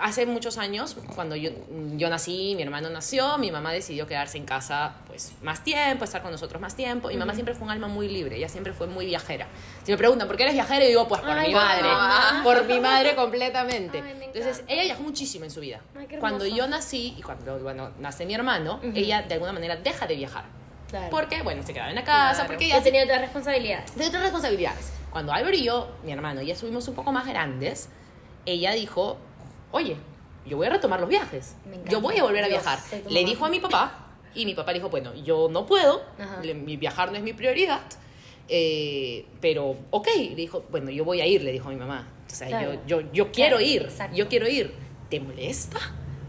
hace muchos años, cuando yo, yo nací, mi hermano nació, mi mamá decidió quedarse en casa pues más tiempo, estar con nosotros más tiempo. Y mi mamá siempre fue un alma muy libre, ella siempre fue muy viajera. Si me preguntan, ¿por qué eres viajera? Y digo, pues por Ay, mi madre. mamá. Por mi madre completamente. Ay, Entonces, ella viajó muchísimo en su vida. Ay, cuando yo nací y cuando bueno, nace mi hermano, ella de alguna manera deja de viajar. Claro. Porque, bueno, se quedaba en la casa, Claro. porque Yo ella he tenido otras responsabilidades. de otras responsabilidades. Cuando Álvaro y yo, mi hermano, ya subimos un poco más grandes, ella dijo, oye, yo voy a retomar los viajes. Yo voy a volver a Dios, viajar. Le dijo a mi papá, y mi papá le dijo, bueno, yo no puedo, le- mi viajar no es mi prioridad, eh, pero ok, le dijo, bueno, yo voy a ir, le dijo a mi mamá. O sea, Claro. yo, yo, yo quiero Claro, ir, exacto. yo quiero ir. ¿Te molesta?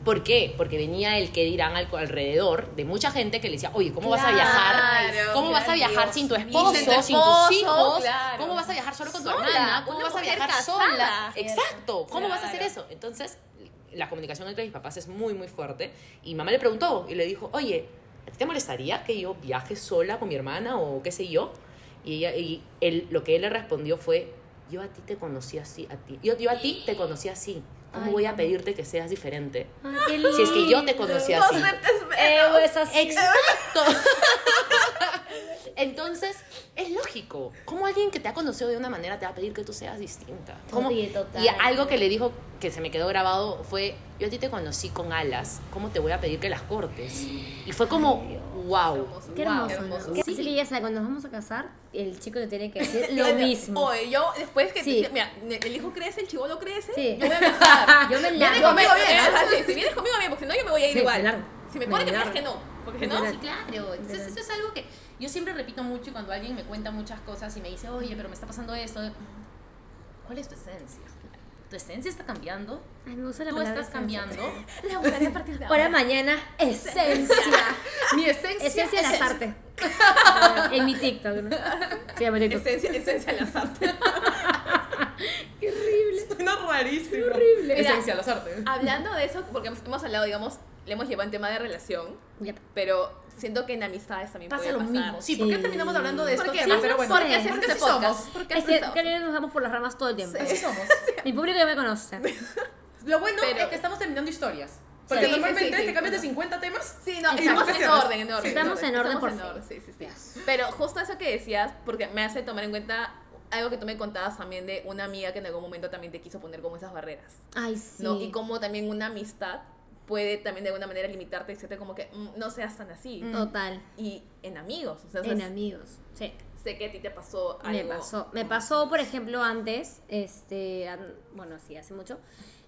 ¿Por qué? Porque venía el que dirán al alrededor de mucha gente que le decía, oye, ¿cómo vas a viajar? ¿Cómo vas a viajar Dios sin tu esposo, Sin sin, tu tus hijos? claro. ¿Cómo vas a viajar solo con tu hermana? ¿Cómo vas a viajar casada. sola? Exacto. ¿Cómo vas a hacer eso? Entonces, la comunicación entre mis papás es muy, muy fuerte. Y mamá le preguntó y le dijo, oye, ¿a ti te molestaría que yo viaje sola con mi hermana o qué sé yo? Y, ella, y él, lo que él le respondió fue, yo a ti te conocí así, a ti. Yo, yo a ti te conocí así. ¿Cómo Ay, voy a pedirte que seas diferente? Ay, qué Si es que yo te conocí No así. Eh, es así. Exacto. Entonces, es lógico. ¿Cómo alguien que te ha conocido de una manera te va a pedir que tú seas distinta? ¿Cómo? Oye, total. Y algo que le dijo que se me quedó grabado fue, yo a ti te conocí con alas, ¿cómo te voy a pedir que las cortes? Y fue como, wow. Qué Wow, hermoso. ¿no? Que ya sabe, cuando nos vamos a casar, el chico le tiene que decir lo mismo. Oye, yo después que Sí. mira, el hijo crece, el chivolo crece, Sí. yo voy a viajar. Yo me Vienes largo. conmigo bien, sí, si vienes conmigo bien, porque si no yo me voy a ir Sí, igual. me largo. Si me Me pone que que no, porque no. Sí, claro. Entonces, eso es algo que yo siempre repito mucho y cuando alguien me cuenta muchas cosas y me dice, oye, pero me está pasando esto. ¿Cuál es tu esencia? ¿Tu esencia está cambiando? Ay, me gusta la ¿Tú estás esencia. cambiando? la usaré a partir de Ahora mañana, esencia. Mi esencia, Esencia de es las artes. en mi TikTok, ¿no? Se llama TikTok. Esencia, esencia de las artes. Qué horrible. Suena rarísimo. horrible. Esencia, las artes. Hablando de eso, porque hemos, hemos hablado, digamos, le hemos llevado en tema de relación, Yep. pero siento que en amistades también Pasa puede lo pasar. mismo. Sí, ¿por qué Sí. terminamos hablando de esto? ¿Por qué? Sí, pero bueno, porque así es porque este así somos. podcast. Porque Es que nos vamos por las ramas todo el tiempo. Así somos. Mi público ya me conoce. Lo bueno Pero- es que estamos terminando historias. Porque Sí, normalmente sí, sí, te cambias de sí. 50 temas. Sí, no, Y estamos en orden, en orden. Sí, Estamos en orden por orden, sí, sí, sí. Pero justo eso que decías, porque me hace tomar en cuenta algo que tú me contabas también de una amiga que en algún momento también te quiso poner como esas barreras, Ay, sí. ¿no? Y como también una amistad puede también de alguna manera limitarte y decirte como que "Mm, no seas tan así. Total. Y en amigos, o sea, En amigos. Sí. sé que a ti te pasó Me algo. pasó. Me pasó, por ejemplo, antes, este, bueno, sí, hace mucho,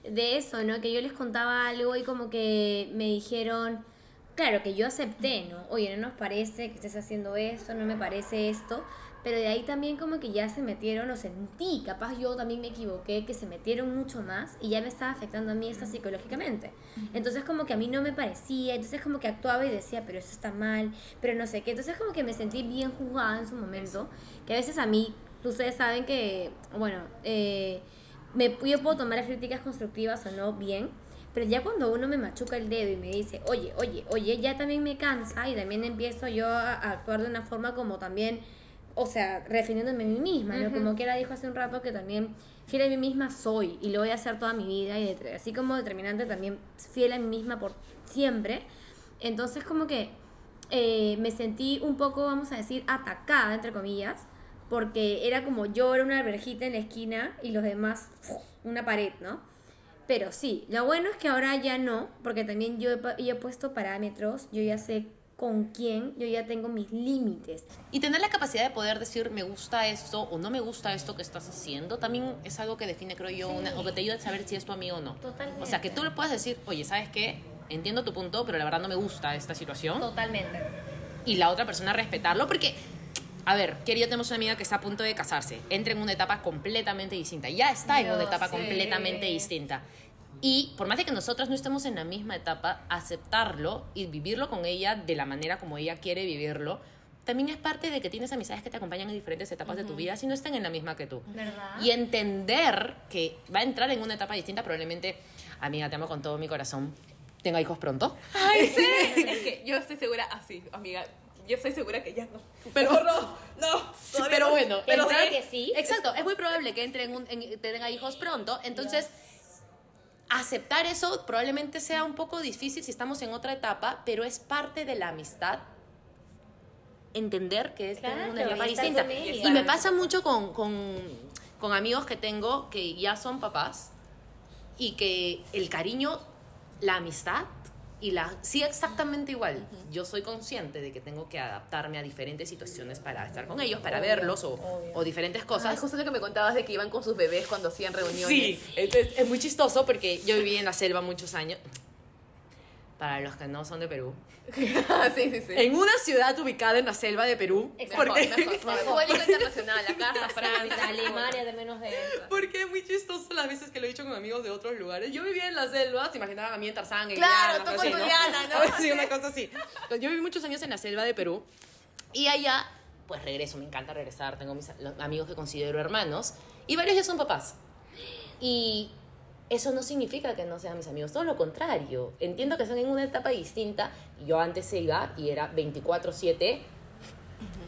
de eso, ¿no? Que yo les contaba algo y como que me dijeron, claro, que yo acepté, ¿no? Oye, no nos parece que estés haciendo esto, no me parece esto, pero de ahí también como que ya se metieron, o sentí, capaz yo también me equivoqué, que se metieron mucho más y ya me estaba afectando a mí esto psicológicamente. Entonces como que a mí no me parecía, entonces como que actuaba y decía, pero eso está mal, pero no sé qué. Entonces como que me sentí bien juzgada en su momento, que a veces a mí, ustedes saben que, bueno, eh, me, yo puedo tomar las críticas constructivas o no bien, pero ya cuando uno me machuca el dedo y me dice, oye, oye, oye, ya también me cansa y también empiezo yo a, a actuar de una forma como también, o sea, refiriéndome a mí misma, ¿no? Como que era dijo hace un rato que también fiel a mí misma soy y lo voy a hacer toda mi vida y de- así como determinante también fiel a mí misma por siempre. Entonces como que eh, me sentí un poco, vamos a decir, atacada, entre comillas, porque era como yo era una alberjita en la esquina y los demás una pared, ¿no? Pero sí, lo bueno es que ahora ya no, porque también yo he, yo he puesto parámetros, yo ya sé con quién yo ya tengo mis límites. Y tener la capacidad de poder decir me gusta esto o no me gusta esto que estás haciendo también es algo que define, creo yo, una- o que te ayuda a saber si es tu amigo o no. Totalmente. O sea, que tú le puedas decir, oye, ¿sabes qué? Entiendo tu punto, pero la verdad no me gusta esta situación. Totalmente. Y la otra persona respetarlo, porque, a ver, querido, tenemos una amiga que está a punto de casarse. Entra en una etapa completamente distinta. Ya está en una etapa completamente distinta. Y por más de que nosotros no estemos en la misma etapa, aceptarlo y vivirlo con ella de la manera como ella quiere vivirlo, también es parte de que tienes amistades que te acompañan en diferentes etapas de tu vida si no están en la misma que tú. ¿Verdad? Y entender que va a entrar en una etapa distinta, probablemente, amiga, te amo con todo mi corazón. Tenga hijos pronto. Ay, sí. es que yo estoy segura, así, amiga. Yo estoy segura que ya no. Pero- no, no. Sí, pero no. bueno, Pero entrar- que sí. Exacto, es muy probable que entren un, en- tengan hijos pronto, entonces aceptar eso probablemente sea un poco difícil si estamos en otra etapa, pero es parte de la amistad entender que es Claro, tener una etapa distinta. Y me pasa mucho con, con, con amigos que tengo que ya son papás y que el cariño, la amistad y la sigue exactamente igual. Yo soy consciente de que tengo que adaptarme a diferentes situaciones para estar con ellos, para verlos o, o diferentes cosas. justo lo que me contabas de que iban con sus bebés cuando hacían reuniones. Sí, entonces es muy chistoso porque yo viví en la selva muchos años. Para los que no son de Perú. sí, sí, sí. En una ciudad ubicada en la selva de Perú. Mejor, Porque, mejor, mejor. Público internacional, acá Francia. Alemania de menos de eso. porque es muy chistoso las veces que lo he dicho con amigos de otros lugares. Yo vivía en la selva, se imaginaban a mí en Tarzán. en Claro, Diana, tú con Diana, ¿no? Sí, una cosa así. Yo viví muchos años en la selva de Perú. Y allá, pues regreso, me encanta regresar. Tengo mis amigos que considero hermanos. Y varios ya son papás. Y eso no significa que no sean mis amigos, todo lo contrario. Entiendo que son en una etapa distinta. Yo antes iba y era 24/7,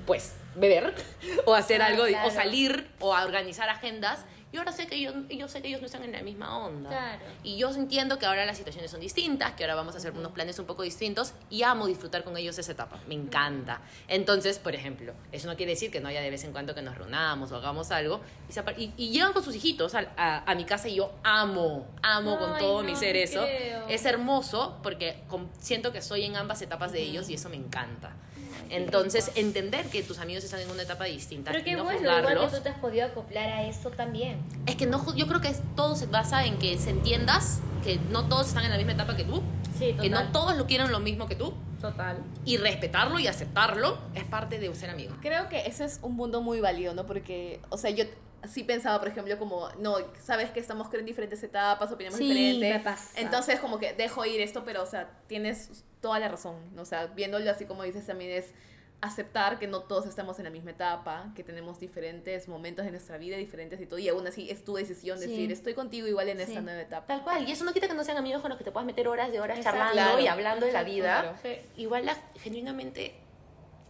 pues beber o hacer Ah, algo, claro. o salir o organizar agendas. Y ahora sé que yo, yo sé que ellos no están en la misma onda. Claro. Y yo entiendo que ahora las situaciones son distintas, que ahora vamos a hacer unos planes un poco distintos y amo disfrutar con ellos esa etapa. Me encanta. Entonces, por ejemplo, eso no quiere decir que no haya de vez en cuando que nos reunamos o hagamos algo. Y, se apar- y- y llegan con sus hijitos a, a- a mi casa y yo amo, amo con todo no, mi ser eso. creo. Es hermoso porque siento que soy en ambas etapas de ellos y eso me encanta. Entonces, entender que tus amigos están en una etapa distinta Pero y qué no bueno, igual que tú te has podido acoplar a eso también. Es que no, yo creo que todo se basa en que se entiendas que no todos están en la misma etapa que tú, Sí, que no todos lo quieren lo mismo que tú, Total. y respetarlo y aceptarlo es parte de ser amigo. Creo que ese es un mundo muy válido, ¿no? Porque, o sea, yo sí pensaba, por ejemplo, como, no, sabes que estamos en diferentes etapas, opinamos Sí, diferente. me pasa. Entonces, como que dejo ir esto, pero, o sea, tienes toda la razón. ¿no? O sea, viéndolo así como dices también es aceptar que no todos estamos en la misma etapa, que tenemos diferentes momentos de nuestra vida, diferentes y todo, y aún así es tu decisión Sí. decir, estoy contigo igual en esta nueva etapa. Tal cual, y eso no quita que no sean amigos con los que te puedas meter horas de horas Exacto. charlando Claro. y hablando de la vida. Claro. Igual, la, genuinamente,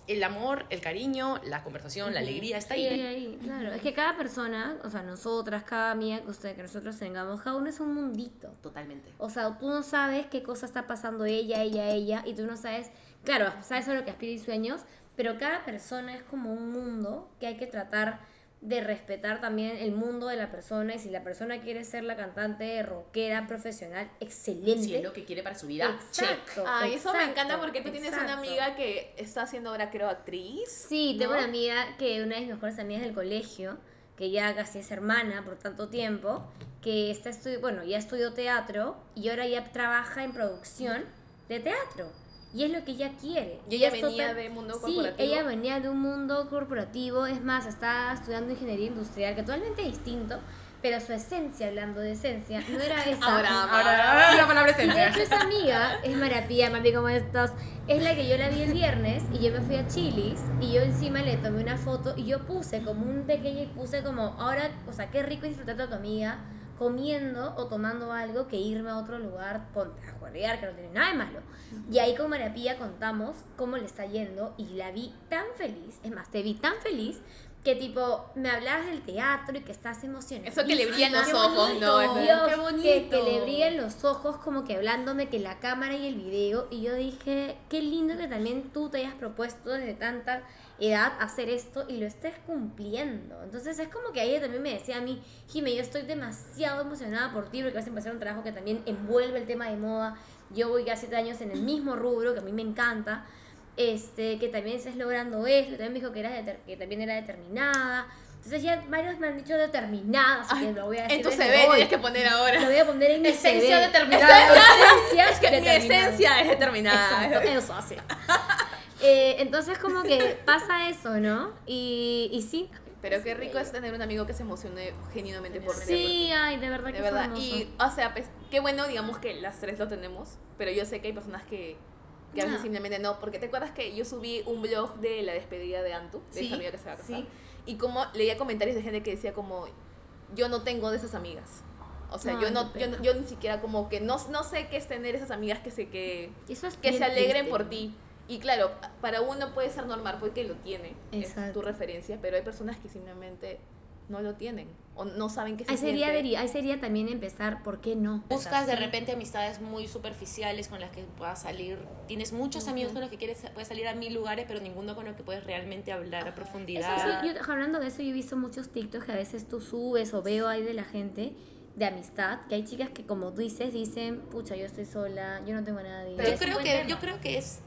el amor, el cariño, la conversación, la alegría está Sí, ahí. ahí, ahí, claro. Es que cada persona, o sea, nosotras, cada amiga que usted, que nosotros tengamos, cada uno es un mundito. Totalmente. O sea, tú no sabes qué cosa está pasando ella, ella, ella, y tú no sabes, claro, sabes a lo que aspira y sueños, pero cada persona es como un mundo que hay que tratar de respetar también el mundo de la persona y si la persona quiere ser la cantante rockera profesional, excelente. Si es lo que quiere para su vida, check. Exacto. Ay, eso me encanta porque tú tienes una amiga que está haciendo ahora, creo, actriz. Sí, tengo una amiga que una de mis mejores amigas del colegio, que ya casi es hermana por tanto tiempo, que está bueno, ya estudió teatro y ahora ya trabaja en producción de teatro. Y es lo que ella quiere. Y ella venía total- de mundo Sí, corporativo. ella venía de un mundo corporativo, es más, está estudiando ingeniería industrial, que totalmente distinto, pero su esencia, hablando de esencia, no era esa. Ahora, Ahora, la palabra De hecho, esa amiga es Marapía, mami, ¿cómo estás? Es la que yo la vi el viernes y yo me fui a Chilis y yo encima le tomé una foto y yo puse como un pequeño y puse como, ahora, o sea, qué rico disfrutar de tu amiga comiendo o tomando algo que irme a otro lugar ponte, a juerrear, que no tiene nada de malo. Y ahí con Marapía contamos cómo le está yendo y la vi tan feliz, es más, te vi tan feliz que tipo, me hablabas del teatro y que estás emocionada. Eso que le brillan los ojos, ¿no? Dios, qué Que, bonito. que le brillan los ojos como que hablándome que la cámara y el video y yo dije, qué lindo que también tú te hayas propuesto desde tanta edad hacer esto y lo estés cumpliendo. Entonces es como que ella también me decía a mí, Jime, yo estoy demasiado emocionada por ti porque vas a empezar un trabajo que también envuelve el tema de moda. Yo voy ya siete años en el mismo rubro que a mí me encanta. este, que también estás logrando esto, también me dijo que, era deter- que también era determinada. Entonces ya varios me han dicho determinada, así que lo voy a decir En tu CV tienes que poner Lo ahora. voy a poner en mi Esencia CV. determinada. Esencia Es que mi esencia es determinada. Exacto, eso así. Eh, entonces como que pasa eso, ¿no? Y, y sí. Pero qué rico es tener un amigo que se emocione genuinamente por ti. Sí, ay, de verdad que De verdad. Y, o sea, pues, qué bueno, digamos que las tres lo tenemos, pero yo sé que hay personas que, que a veces No. simplemente no. Porque te acuerdas que yo subí un blog de la despedida de Antu, de Sí, esa amiga que se va a casar. sí. Y como leía comentarios de gente que decía como, yo no tengo de esas amigas. O sea, yo Ay, no, yo, yo ni siquiera como que no, no sé qué es tener esas amigas que se que, Eso es que se alegren triste. por ti. Y claro, para uno puede ser normal porque lo tiene, es Exacto. tu referencia, pero hay personas que simplemente no lo tienen o no saben qué se Ahí sería, siente. ahí sería también empezar, ¿por qué no? Buscas de repente amistades muy superficiales con las que puedas salir. Tienes muchos amigos con los que quieres puedes salir a mil lugares, pero ninguno con los que puedes realmente hablar a profundidad. Eso, yo, hablando de eso, yo he visto muchos TikToks que a veces tú subes o veo ahí de la gente de amistad, que hay chicas que como tú dices, dicen, pucha, yo estoy sola, yo no tengo a nadie. Pero yo es creo que tema. yo creo que es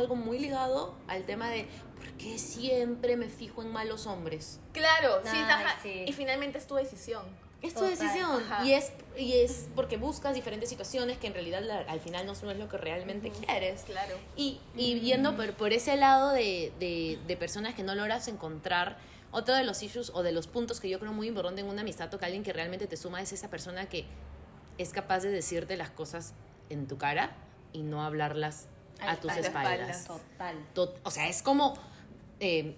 algo muy ligado al tema de por qué siempre me fijo en malos hombres. Claro, sí, ajá, sí. y finalmente es tu decisión. Es tu Total, decisión ajá. y es y es porque buscas diferentes situaciones que en realidad la- al final no es lo que realmente quieres. Claro. Y, y viendo por, por ese lado de, de, de personas que no logras encontrar, otro de los issues o de los puntos que yo creo muy importante en una amistad o que alguien que realmente te suma es esa persona que es capaz de decirte las cosas en tu cara y no hablarlas a, A tus espaldas. espaldas. Total. To- o sea, es como, eh,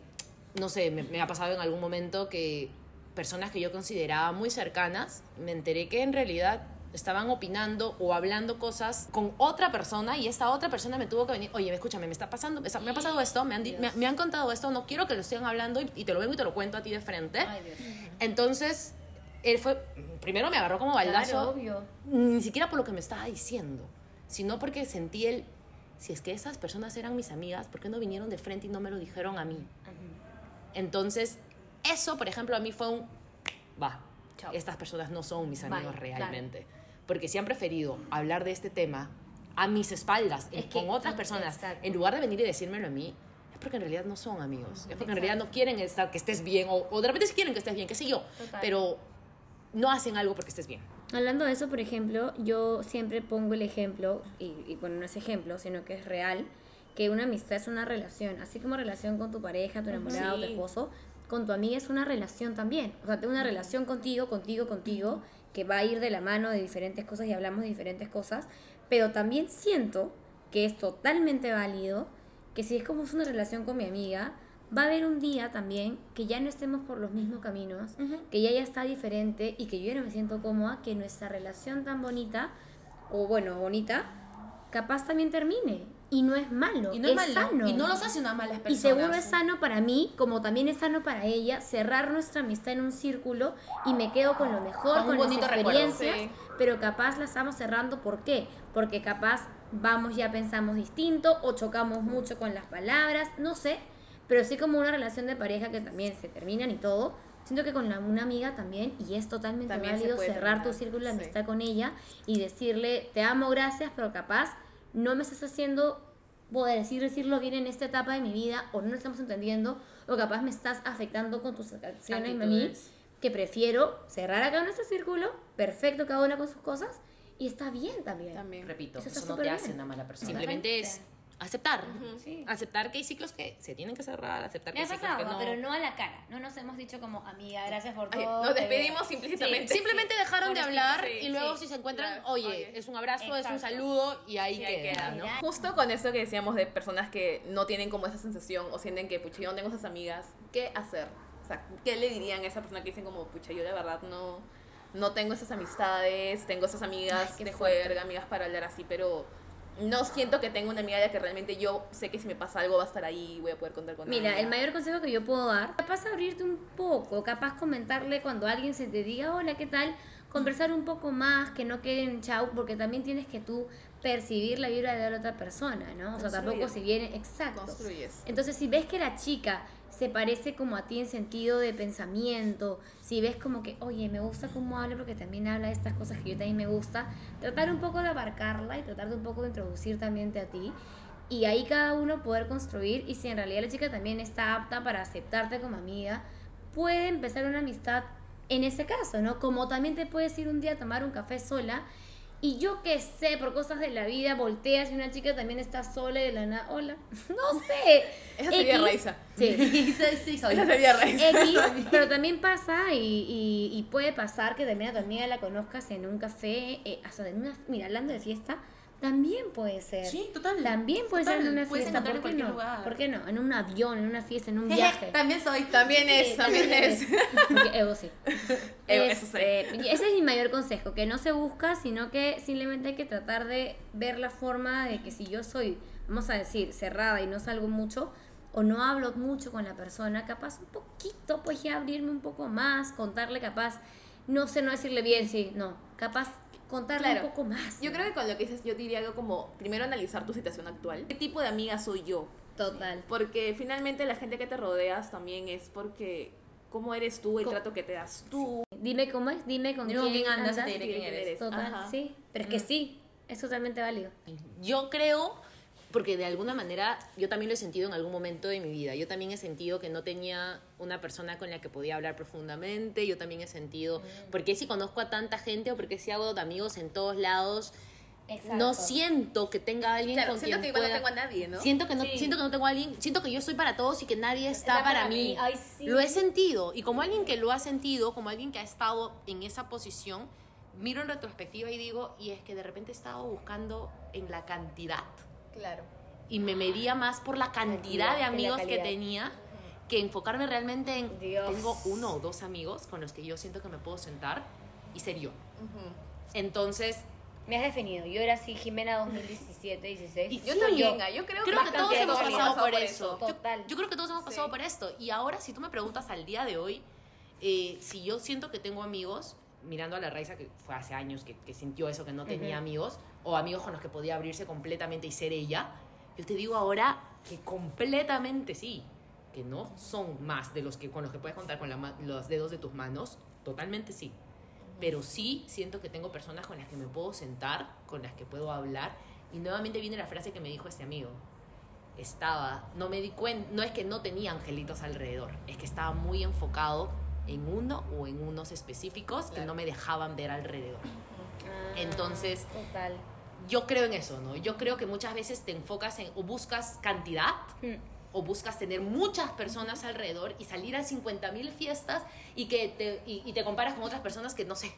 no sé, me, me ha pasado en algún momento que personas que yo consideraba muy cercanas, me enteré que en realidad estaban opinando o hablando cosas con otra persona y esta otra persona me tuvo que venir, oye, escúchame, me está pasando, me, ha pasado esto, me han, me, me han contado esto, no quiero que lo estén hablando y, y te lo vengo y te lo cuento a ti de frente. Ay, Dios. Entonces, él fue, primero me agarró como baldazo, Claro, obvio. ni siquiera por lo que me estaba diciendo, sino porque sentí el, si es que esas personas eran mis amigas, ¿por qué no vinieron de frente y no me lo dijeron a mí? Entonces, eso, por ejemplo, a mí fue un, va, Chao. estas personas no son mis Bye, amigos claro. realmente, porque si han preferido hablar de este tema a mis espaldas, Es y que- con otras personas, exacto. en lugar de venir y decírmelo a mí, es porque en realidad no son amigos, es porque en realidad no quieren estar, que estés bien, o, o de repente sí quieren que estés bien, qué sé yo, Total. pero no hacen algo porque estés bien. Hablando de eso, por ejemplo, yo siempre pongo el ejemplo, y, y bueno, no es ejemplo, sino que es real, que una amistad es una relación, así como relación con tu pareja, tu enamorado, tu Sí. esposo, con tu amiga es una relación también. O sea, tengo una relación contigo, contigo, contigo, que va a ir de la mano de diferentes cosas y hablamos de diferentes cosas, pero también siento que es totalmente válido que si es como es una relación con mi amiga, va a haber un día también que ya no estemos por los mismos caminos, que ya ya está diferente y que yo ya no me siento cómoda, que nuestra relación tan bonita, o bueno, bonita, capaz también termine. Y no es malo, Y no es, malo. sano. Y no los hace una malas Y personas. seguro es sano para mí, como también es sano para ella, cerrar nuestra amistad en un círculo y me quedo con lo mejor, Con con, las recuerdo, experiencias, sí. pero capaz la estamos cerrando, ¿por qué? Porque capaz vamos ya pensamos distinto o chocamos mucho con las palabras, no sé, pero sí como una relación de pareja que también se terminan y todo. Siento que con la- una amiga también, y es totalmente También válido cerrar tu círculo de sí. amistad con ella y decirle, te amo, gracias, pero capaz no me estás haciendo poder decir, decirlo bien en esta etapa de mi vida, o no nos estamos entendiendo, o capaz me estás afectando con tus acciones a mí, que prefiero cerrar acá nuestro círculo, perfecto cada una con sus cosas, y está bien también. También. Repito, Eso no te hace una mala persona. Simplemente es aceptar. Sí. Aceptar que hay ciclos que se tienen que cerrar, aceptar que hay ha ciclos que pasado, no. pero no a la cara. No nos hemos dicho como, amiga, gracias por Ay, todo. nos despedimos veo". implícitamente. Simplemente dejaron de hablar sí, y luego sí. si se encuentran, Claro, oye, oye. es un abrazo, es un Exacto. saludo y ahí Sí, queda, queda. ¿no? Justo con esto que decíamos de personas que no tienen como esa sensación o sienten que, pucha, yo no tengo esas amigas, ¿qué hacer? O sea, ¿qué le dirían a esa persona que dicen como, pucha, yo de verdad no, no tengo esas amistades, tengo esas amigas Ay, qué de fuerte. juerga, amigas para hablar así, pero no siento que tenga una amiga que realmente yo sé que si me pasa algo va a estar ahí y voy a poder contar con Mira, ella. el mayor consejo que yo puedo dar, capaz abrirte un poco, capaz comentarle cuando alguien se te diga, hola, ¿qué tal? Conversar un poco más, que no quede en chau, porque también tienes que tú percibir la vibra de la otra persona, ¿no? O sea, tampoco si viene, exacto. Construyes. Entonces, si ves que la chica se parece como a ti en sentido de pensamiento, si ves como que, oye, me gusta cómo habla porque también habla de estas cosas que yo también me gusta, tratar un poco de abarcarla y tratar de un poco de introducir también a ti. y ahí cada uno poder construir y si en realidad la chica también está apta para aceptarte como amiga, puede empezar una amistad en ese caso, ¿no? Como también te puedes ir un día a tomar un café sola y yo que sé, por cosas de la vida, volteas y una chica también está sola y de la nada, hola, no sé. Esa sería X. Raiza. Sí. sí, sí, soy. Esa sería Raiza. X, pero también pasa y, y- y puede pasar que también a tu amiga la conozcas en un café, eh, hasta en una, mira, hablando de fiesta, también puede ser. Sí, total. También puede ser en una fiesta. ¿Por qué no? lugar. ¿Por qué no? En un avión, en una fiesta, en un viaje. También soy. También es, también es. Ego sí. Ego, eso sí. Y ese es mi mayor consejo, que no se busca, sino que simplemente hay que tratar de ver la forma de que si yo soy, vamos a decir, cerrada y no salgo mucho, o no hablo mucho con la persona, capaz un poquito, pues ya abrirme un poco más, contarle capaz, no sé, no decirle bien, sí, no, capaz contarle Claro. un poco más. Yo creo que con lo que dices, yo diría algo como, primero analizar tu situación actual. ¿Qué tipo de amiga soy yo? Total. Porque finalmente la gente que te rodeas también es porque cómo eres tú, el Co- trato que te das tú. Dime cómo es, dime con Dime quién, quién andas, andas. te diré quién eres. Total, Ajá. sí. Pero es que sí, es totalmente válido. Yo creo, porque de alguna manera yo también lo he sentido en algún momento de mi vida. Yo también he sentido que no tenía una persona con la que podía hablar profundamente. Yo también he sentido, porque si conozco a tanta gente o porque si hago de amigos en todos lados, no siento que tenga alguien Claro, con siento quien que igual no pueda- tengo a nadie, ¿no? Siento que no, Sí. siento que no tengo a alguien, siento que yo soy para todos y que nadie está, para, mí. Ay, sí. Lo he sentido y como alguien que lo ha sentido, como alguien que ha estado en esa posición, miro en retrospectiva y digo, y es que de repente he estado buscando en la cantidad Claro. y me medía más por la cantidad de amigos que tenía que enfocarme realmente en Dios. tengo uno o dos amigos con los que yo siento que me puedo sentar y ser yo. Entonces, Me has definido. Yo era así, Jimena 2017, 16. Y Yo también, ah, yo creo, creo que todos hemos pasado por eso. Yo- Total. Yo, creo que todos hemos pasado Sí. por esto. Y ahora, si tú me preguntas al día de hoy, eh, si yo siento que tengo amigos, mirando a la Raiza, que fue hace años que, que sintió eso, que no tenía Ujú. amigos, o amigos con los que podía abrirse completamente y ser ella, yo te digo ahora que completamente sí. Que no son más de los que con los que puedes contar con la los dedos de tus manos, totalmente sí. Pero sí siento que tengo personas con las que me puedo sentar, con las que puedo hablar. Y nuevamente viene la frase que me dijo este amigo. Estaba, no me di cuenta, no es que no tenía angelitos alrededor, es que estaba muy enfocado en uno o en unos específicos que Claro. no me dejaban ver alrededor. Ah, Entonces- Total. Yo creo en eso, ¿no? Yo creo que muchas veces te enfocas en o buscas cantidad Hmm. o buscas tener muchas personas alrededor y salir a 50 mil fiestas y que te, y, y te comparas con otras personas que, no sé,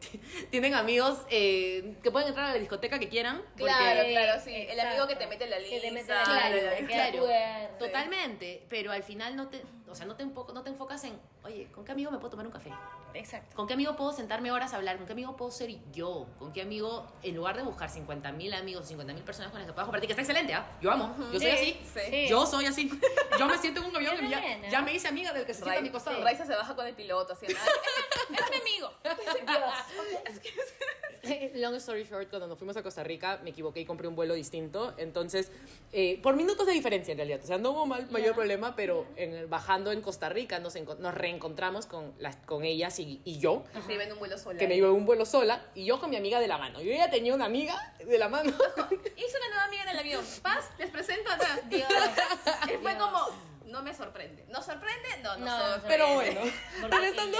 tienen amigos eh, que pueden entrar a la discoteca que quieran. porque- Claro, claro, sí. El Exacto. amigo que te mete la lista. Que te mete la Claro, lista, claro. acuerdo. Totalmente, pero al final no te, o sea, no te, enfoco- no te enfocas en, oye, ¿con qué amigo me puedo tomar un café? Exacto. ¿Con qué amigo puedo sentarme horas a hablar? ¿Con qué amigo puedo ser yo? ¿Con qué amigo, en lugar de buscar 50 mil amigos, 50 mil personas con las que puedas compartir, que está excelente, ¿ah? Yo amo, yo soy Sí, así. Sí. Yo soy así. Yo me siento en un avión y ya, ¿eh? ya me hice amiga del que se sienta a mi costado. Raiza se baja con el piloto, así, nada. Es mi amigo. Long story short, cuando nos fuimos a Costa Rica me equivoqué y compré un vuelo distinto. Entonces, eh, por minutos de diferencia en realidad. O sea, no hubo mal- mayor problema, pero en bajando en Costa Rica nos, nos reencontramos con, las, con ellas y, y yo, Y se iba en un vuelo sola. que me iba en un vuelo sola, y yo con mi amiga de la mano. Yo ya tenía una amiga de la mano. Hice una nueva amiga en el avión. Paz, les presento a Dios. Y fue como, no me sorprende. ¿Nos sorprende? No, no, No, sorprende. Pero bueno, regresando,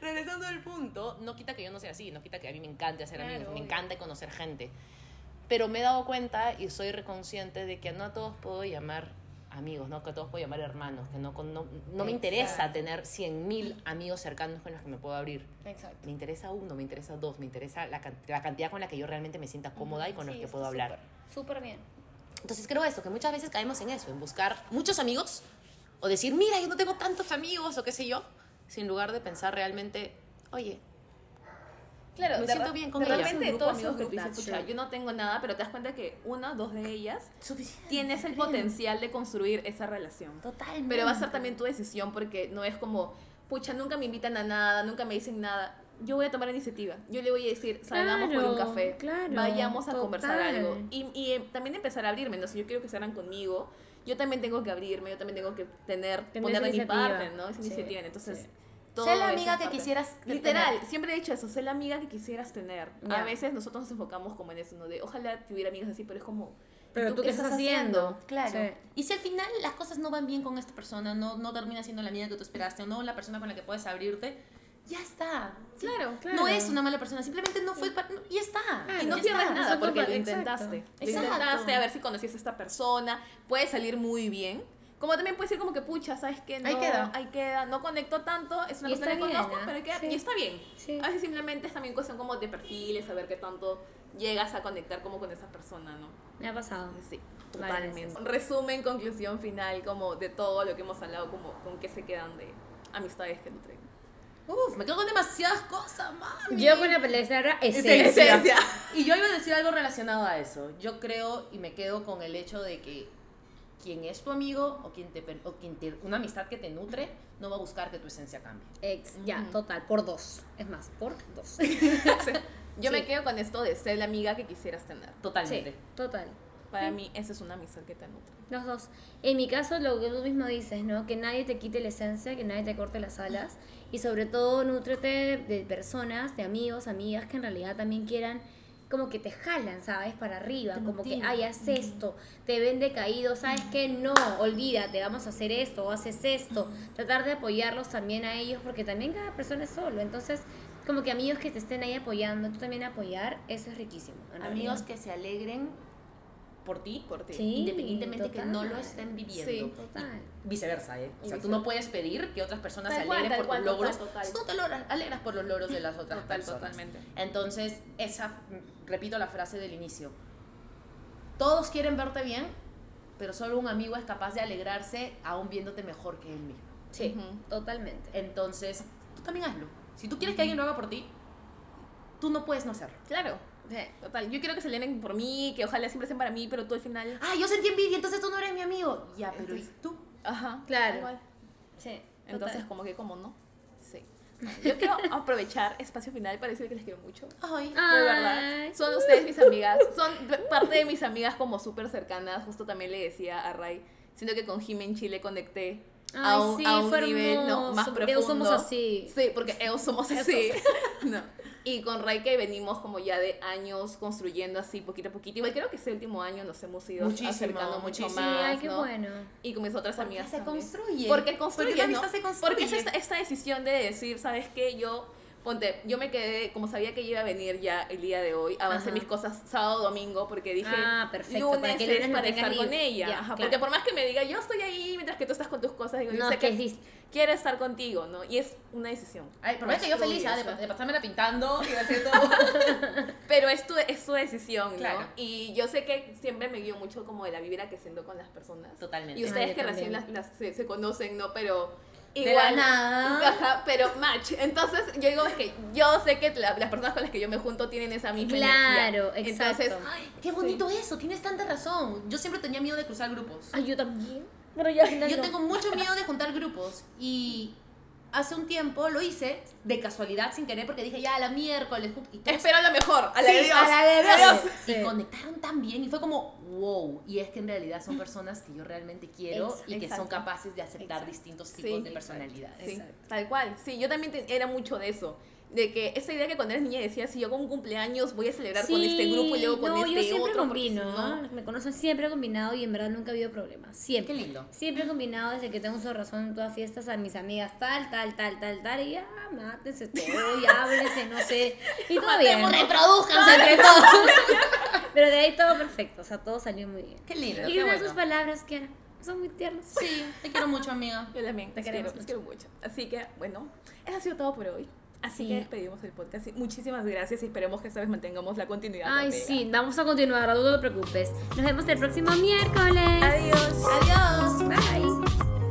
regresando al punto, no quita que yo no sea así, no quita que a mí me encante hacer Claro, amigos, me encanta conocer gente. Pero me he dado cuenta y soy reconsciente de que no a todos puedo llamar amigos, no que todos puedo llamar hermanos, que no, no, no me interesa tener 100 mil amigos cercanos con los que me puedo abrir. Exacto. Me interesa uno, me interesa dos, me interesa la, can- la cantidad con la que yo realmente me sienta cómoda y con los Sí, que está puedo hablar. Súper bien. Entonces creo eso, que muchas veces caemos en eso, en buscar muchos amigos o decir, mira, yo no tengo tantos amigos o qué sé yo, sin lugar de pensar realmente, oye, Claro, Me siento bien con de ella. repente Es un grupo todos esos "Pucha, true". yo no tengo nada, pero te das cuenta que una, dos de ellas suficiente. tienes el potencial de construir esa relación. Totalmente. Pero va a ser también tu decisión porque no es como, pucha, nunca me invitan a nada, nunca me dicen nada. Yo voy a tomar la iniciativa. Yo le voy a decir, salgamos por un café, claro, vayamos a conversar algo. Y, y, eh, también empezar a abrirme. No sé, yo quiero que salgan conmigo. Yo también tengo que abrirme, yo también tengo que tener, poner de mi parte, ¿no? Esa Sí, iniciativa. Entonces, sí. Todo Sé la amiga que parte. quisieras Literal, tener. siempre he dicho eso, sé la amiga que quisieras tener. Ya. A veces nosotros nos enfocamos como en eso, ¿no? De ojalá tuviera amigas así, pero es como... ¿y Pero tú qué estás haciendo? Claro. Sí. Y si al final las cosas no van bien con esta persona, no, no termina siendo la amiga que tú esperaste o no la persona con la que puedes abrirte, ya está. Claro, No es una mala persona, simplemente no fue... pa- no, ya está. Y no pierdes nada porque lo exacto. intentaste. Lo Exacto. intentaste a ver si conocías a esta persona. Puede salir muy bien. Como también puede ser como que, pucha, ¿sabes qué? No, Ahí queda. Ahí queda. No conecto tanto. Es una Y persona que bien, conozco, pero ahí queda- Sí. y está bien. Sí. A veces simplemente es también cuestión como de perfiles, saber qué tanto llegas a conectar como con esa persona, ¿no? Me ha pasado. Sí, totalmente. Resumen, conclusión final, como de todo lo que hemos hablado, como con qué se quedan de amistades que nutren. Uf, me quedo con demasiadas cosas, mami. Yo con la palabra esencia. Esencia. Y yo iba a decir algo relacionado a eso. Yo creo y me quedo con el hecho de que quien es tu amigo o quien te, o quien te una amistad que te nutre no va a buscar que tu esencia cambie. Ex, ya, total, por dos. Es más, por dos. Yo me Sí. quedo con esto de ser la amiga que quisieras tener. Totalmente. Sí, total. Para mí, esa es una amistad que te nutre. Los dos. En mi caso, lo que tú mismo dices, ¿no? Que nadie te quite la esencia, que nadie te corte las alas. Y sobre todo, nútrete de personas, de amigos, amigas que en realidad también quieran, como que te jalan, ¿sabes? Para arriba. Como que, ay, haz esto. Te ven decaído, ¿sabes qué? No, olvídate, vamos a hacer esto o haces esto. Tratar de apoyarlos también a ellos, porque también cada persona es solo. Entonces, como que amigos que te estén ahí apoyando, tú también apoyar, eso es riquísimo. Amigos que se alegren por ti, Por ti. Sí, independientemente que no lo total. estén viviendo. Sí, total. Y viceversa, ¿eh? O sea, tú no puedes pedir que otras personas Tal se cual, alegren tal por cual, tus total, logros. total. Tú te logras- alegras por los logros de las otras Total, personas. totalmente. Entonces, esa, repito la frase del inicio. Todos quieren verte bien, pero solo un amigo es capaz de alegrarse aún viéndote mejor que él mismo. Sí, Ujú. totalmente. Entonces, tú también hazlo. Si tú quieres que alguien lo haga por ti, tú no puedes no hacerlo. Claro. Total. Yo quiero que se alegren por mí, que ojalá siempre sean para mí, pero tú al final. Ah, yo sentí envidia, entonces tú no eres mi amigo. Ya, pero ¿y Entonces- tú? Ajá. Claro. igual. Sí, Entonces, total. como que, como no. Sí. Yo quiero aprovechar espacio final para decir que les quiero mucho. Ay, De verdad. Son ustedes mis amigas. Son parte de mis amigas como súper cercanas. Justo también le decía a Ray. Siento que con Jimmy en Chile conecté a Ay, un, sí, a un nivel no, más profundo. somos así. Sí, porque ellos somos así. No. Y con Ray que venimos como ya de años construyendo así poquito a poquito. Igual creo que este último año nos hemos ido Muchísimo, acercando mucho muchísimo. Sí, más. ay, qué ¿no? bueno. Y con mis otras amigas se también. construye. Porque construye, Porque la ¿no? se construye. Porque es esta, esta decisión de decir, ¿sabes qué? Yo, ponte, yo me quedé, como sabía que iba a venir ya el día de hoy, avancé Ajá. mis cosas sábado, domingo, porque dije, Ah, perfecto, lunes, para que es para estar con ella. Ya, Ajá, claro. Porque por más que me diga, yo estoy ahí mientras que tú estás con tus cosas, digo, yo No, sé es que quiero estar contigo, ¿no? Y es una decisión. Ay, por más que yo feliz, ¿ah? de, de pasármela pintando y haciendo... Pero es tu, es tu decisión, ¿no? Claro. Y yo sé que siempre me guío mucho como de la vibra que siento con las personas. Totalmente. Y ustedes yo que recién las, las- se, se conocen, ¿no? Pero igual... nada. Ajá, pero match. Entonces, yo digo, es que yo sé que la- las personas con las que yo me junto tienen esa misma Claro, energía. exacto. Entonces, Ay, qué bonito eso, tienes tanta razón. Yo siempre tenía miedo de cruzar grupos. Ay, yo también. Pero ya al final Yo no. tengo mucho miedo de juntar grupos y hace un tiempo lo hice de casualidad sin querer porque dije ya la miércoles y todos- espero lo mejor. A la Sí, de Dios. a la de Dios. Dios. Sí. Y conectaron tan bien y fue como wow. Y es que en realidad son personas que yo realmente quiero Ex- y que son exacto. capaces de aceptar Exacto. distintos Sí, tipos de exacto. personalidades. Sí, Exacto. tal cual. Sí, yo también te- era mucho de eso. De que esta idea que cuando eres niña decías, si yo hago un cumpleaños voy a celebrar con este grupo y luego con no, este yo siempre otro. combino, no-. Me conocen siempre he combinado y en verdad nunca ha habido problemas. Siempre. Qué lindo. Siempre he combinado desde que tengo de razón en todas fiestas a mis amigas tal, tal, tal, tal, tal, y ya, mátense todo, y háblense, no sé. Y todo bien. ¿no? reproduzcanse entre todos. Pero de ahí todo perfecto, o sea, todo salió muy bien. Qué lindo. Y qué una de bueno. sus palabras que son muy tiernas. Sí, te quiero mucho, amiga. Yo también, te quiero, queremos les quiero mucho. Así que, bueno, eso ha sido todo por hoy. Así Sí. que despedimos el podcast. Muchísimas gracias y esperemos que esta vez mantengamos la continuidad. Ay, sí, vamos a continuar, no te preocupes. Nos vemos el próximo miércoles. Adiós. Adiós. Bye.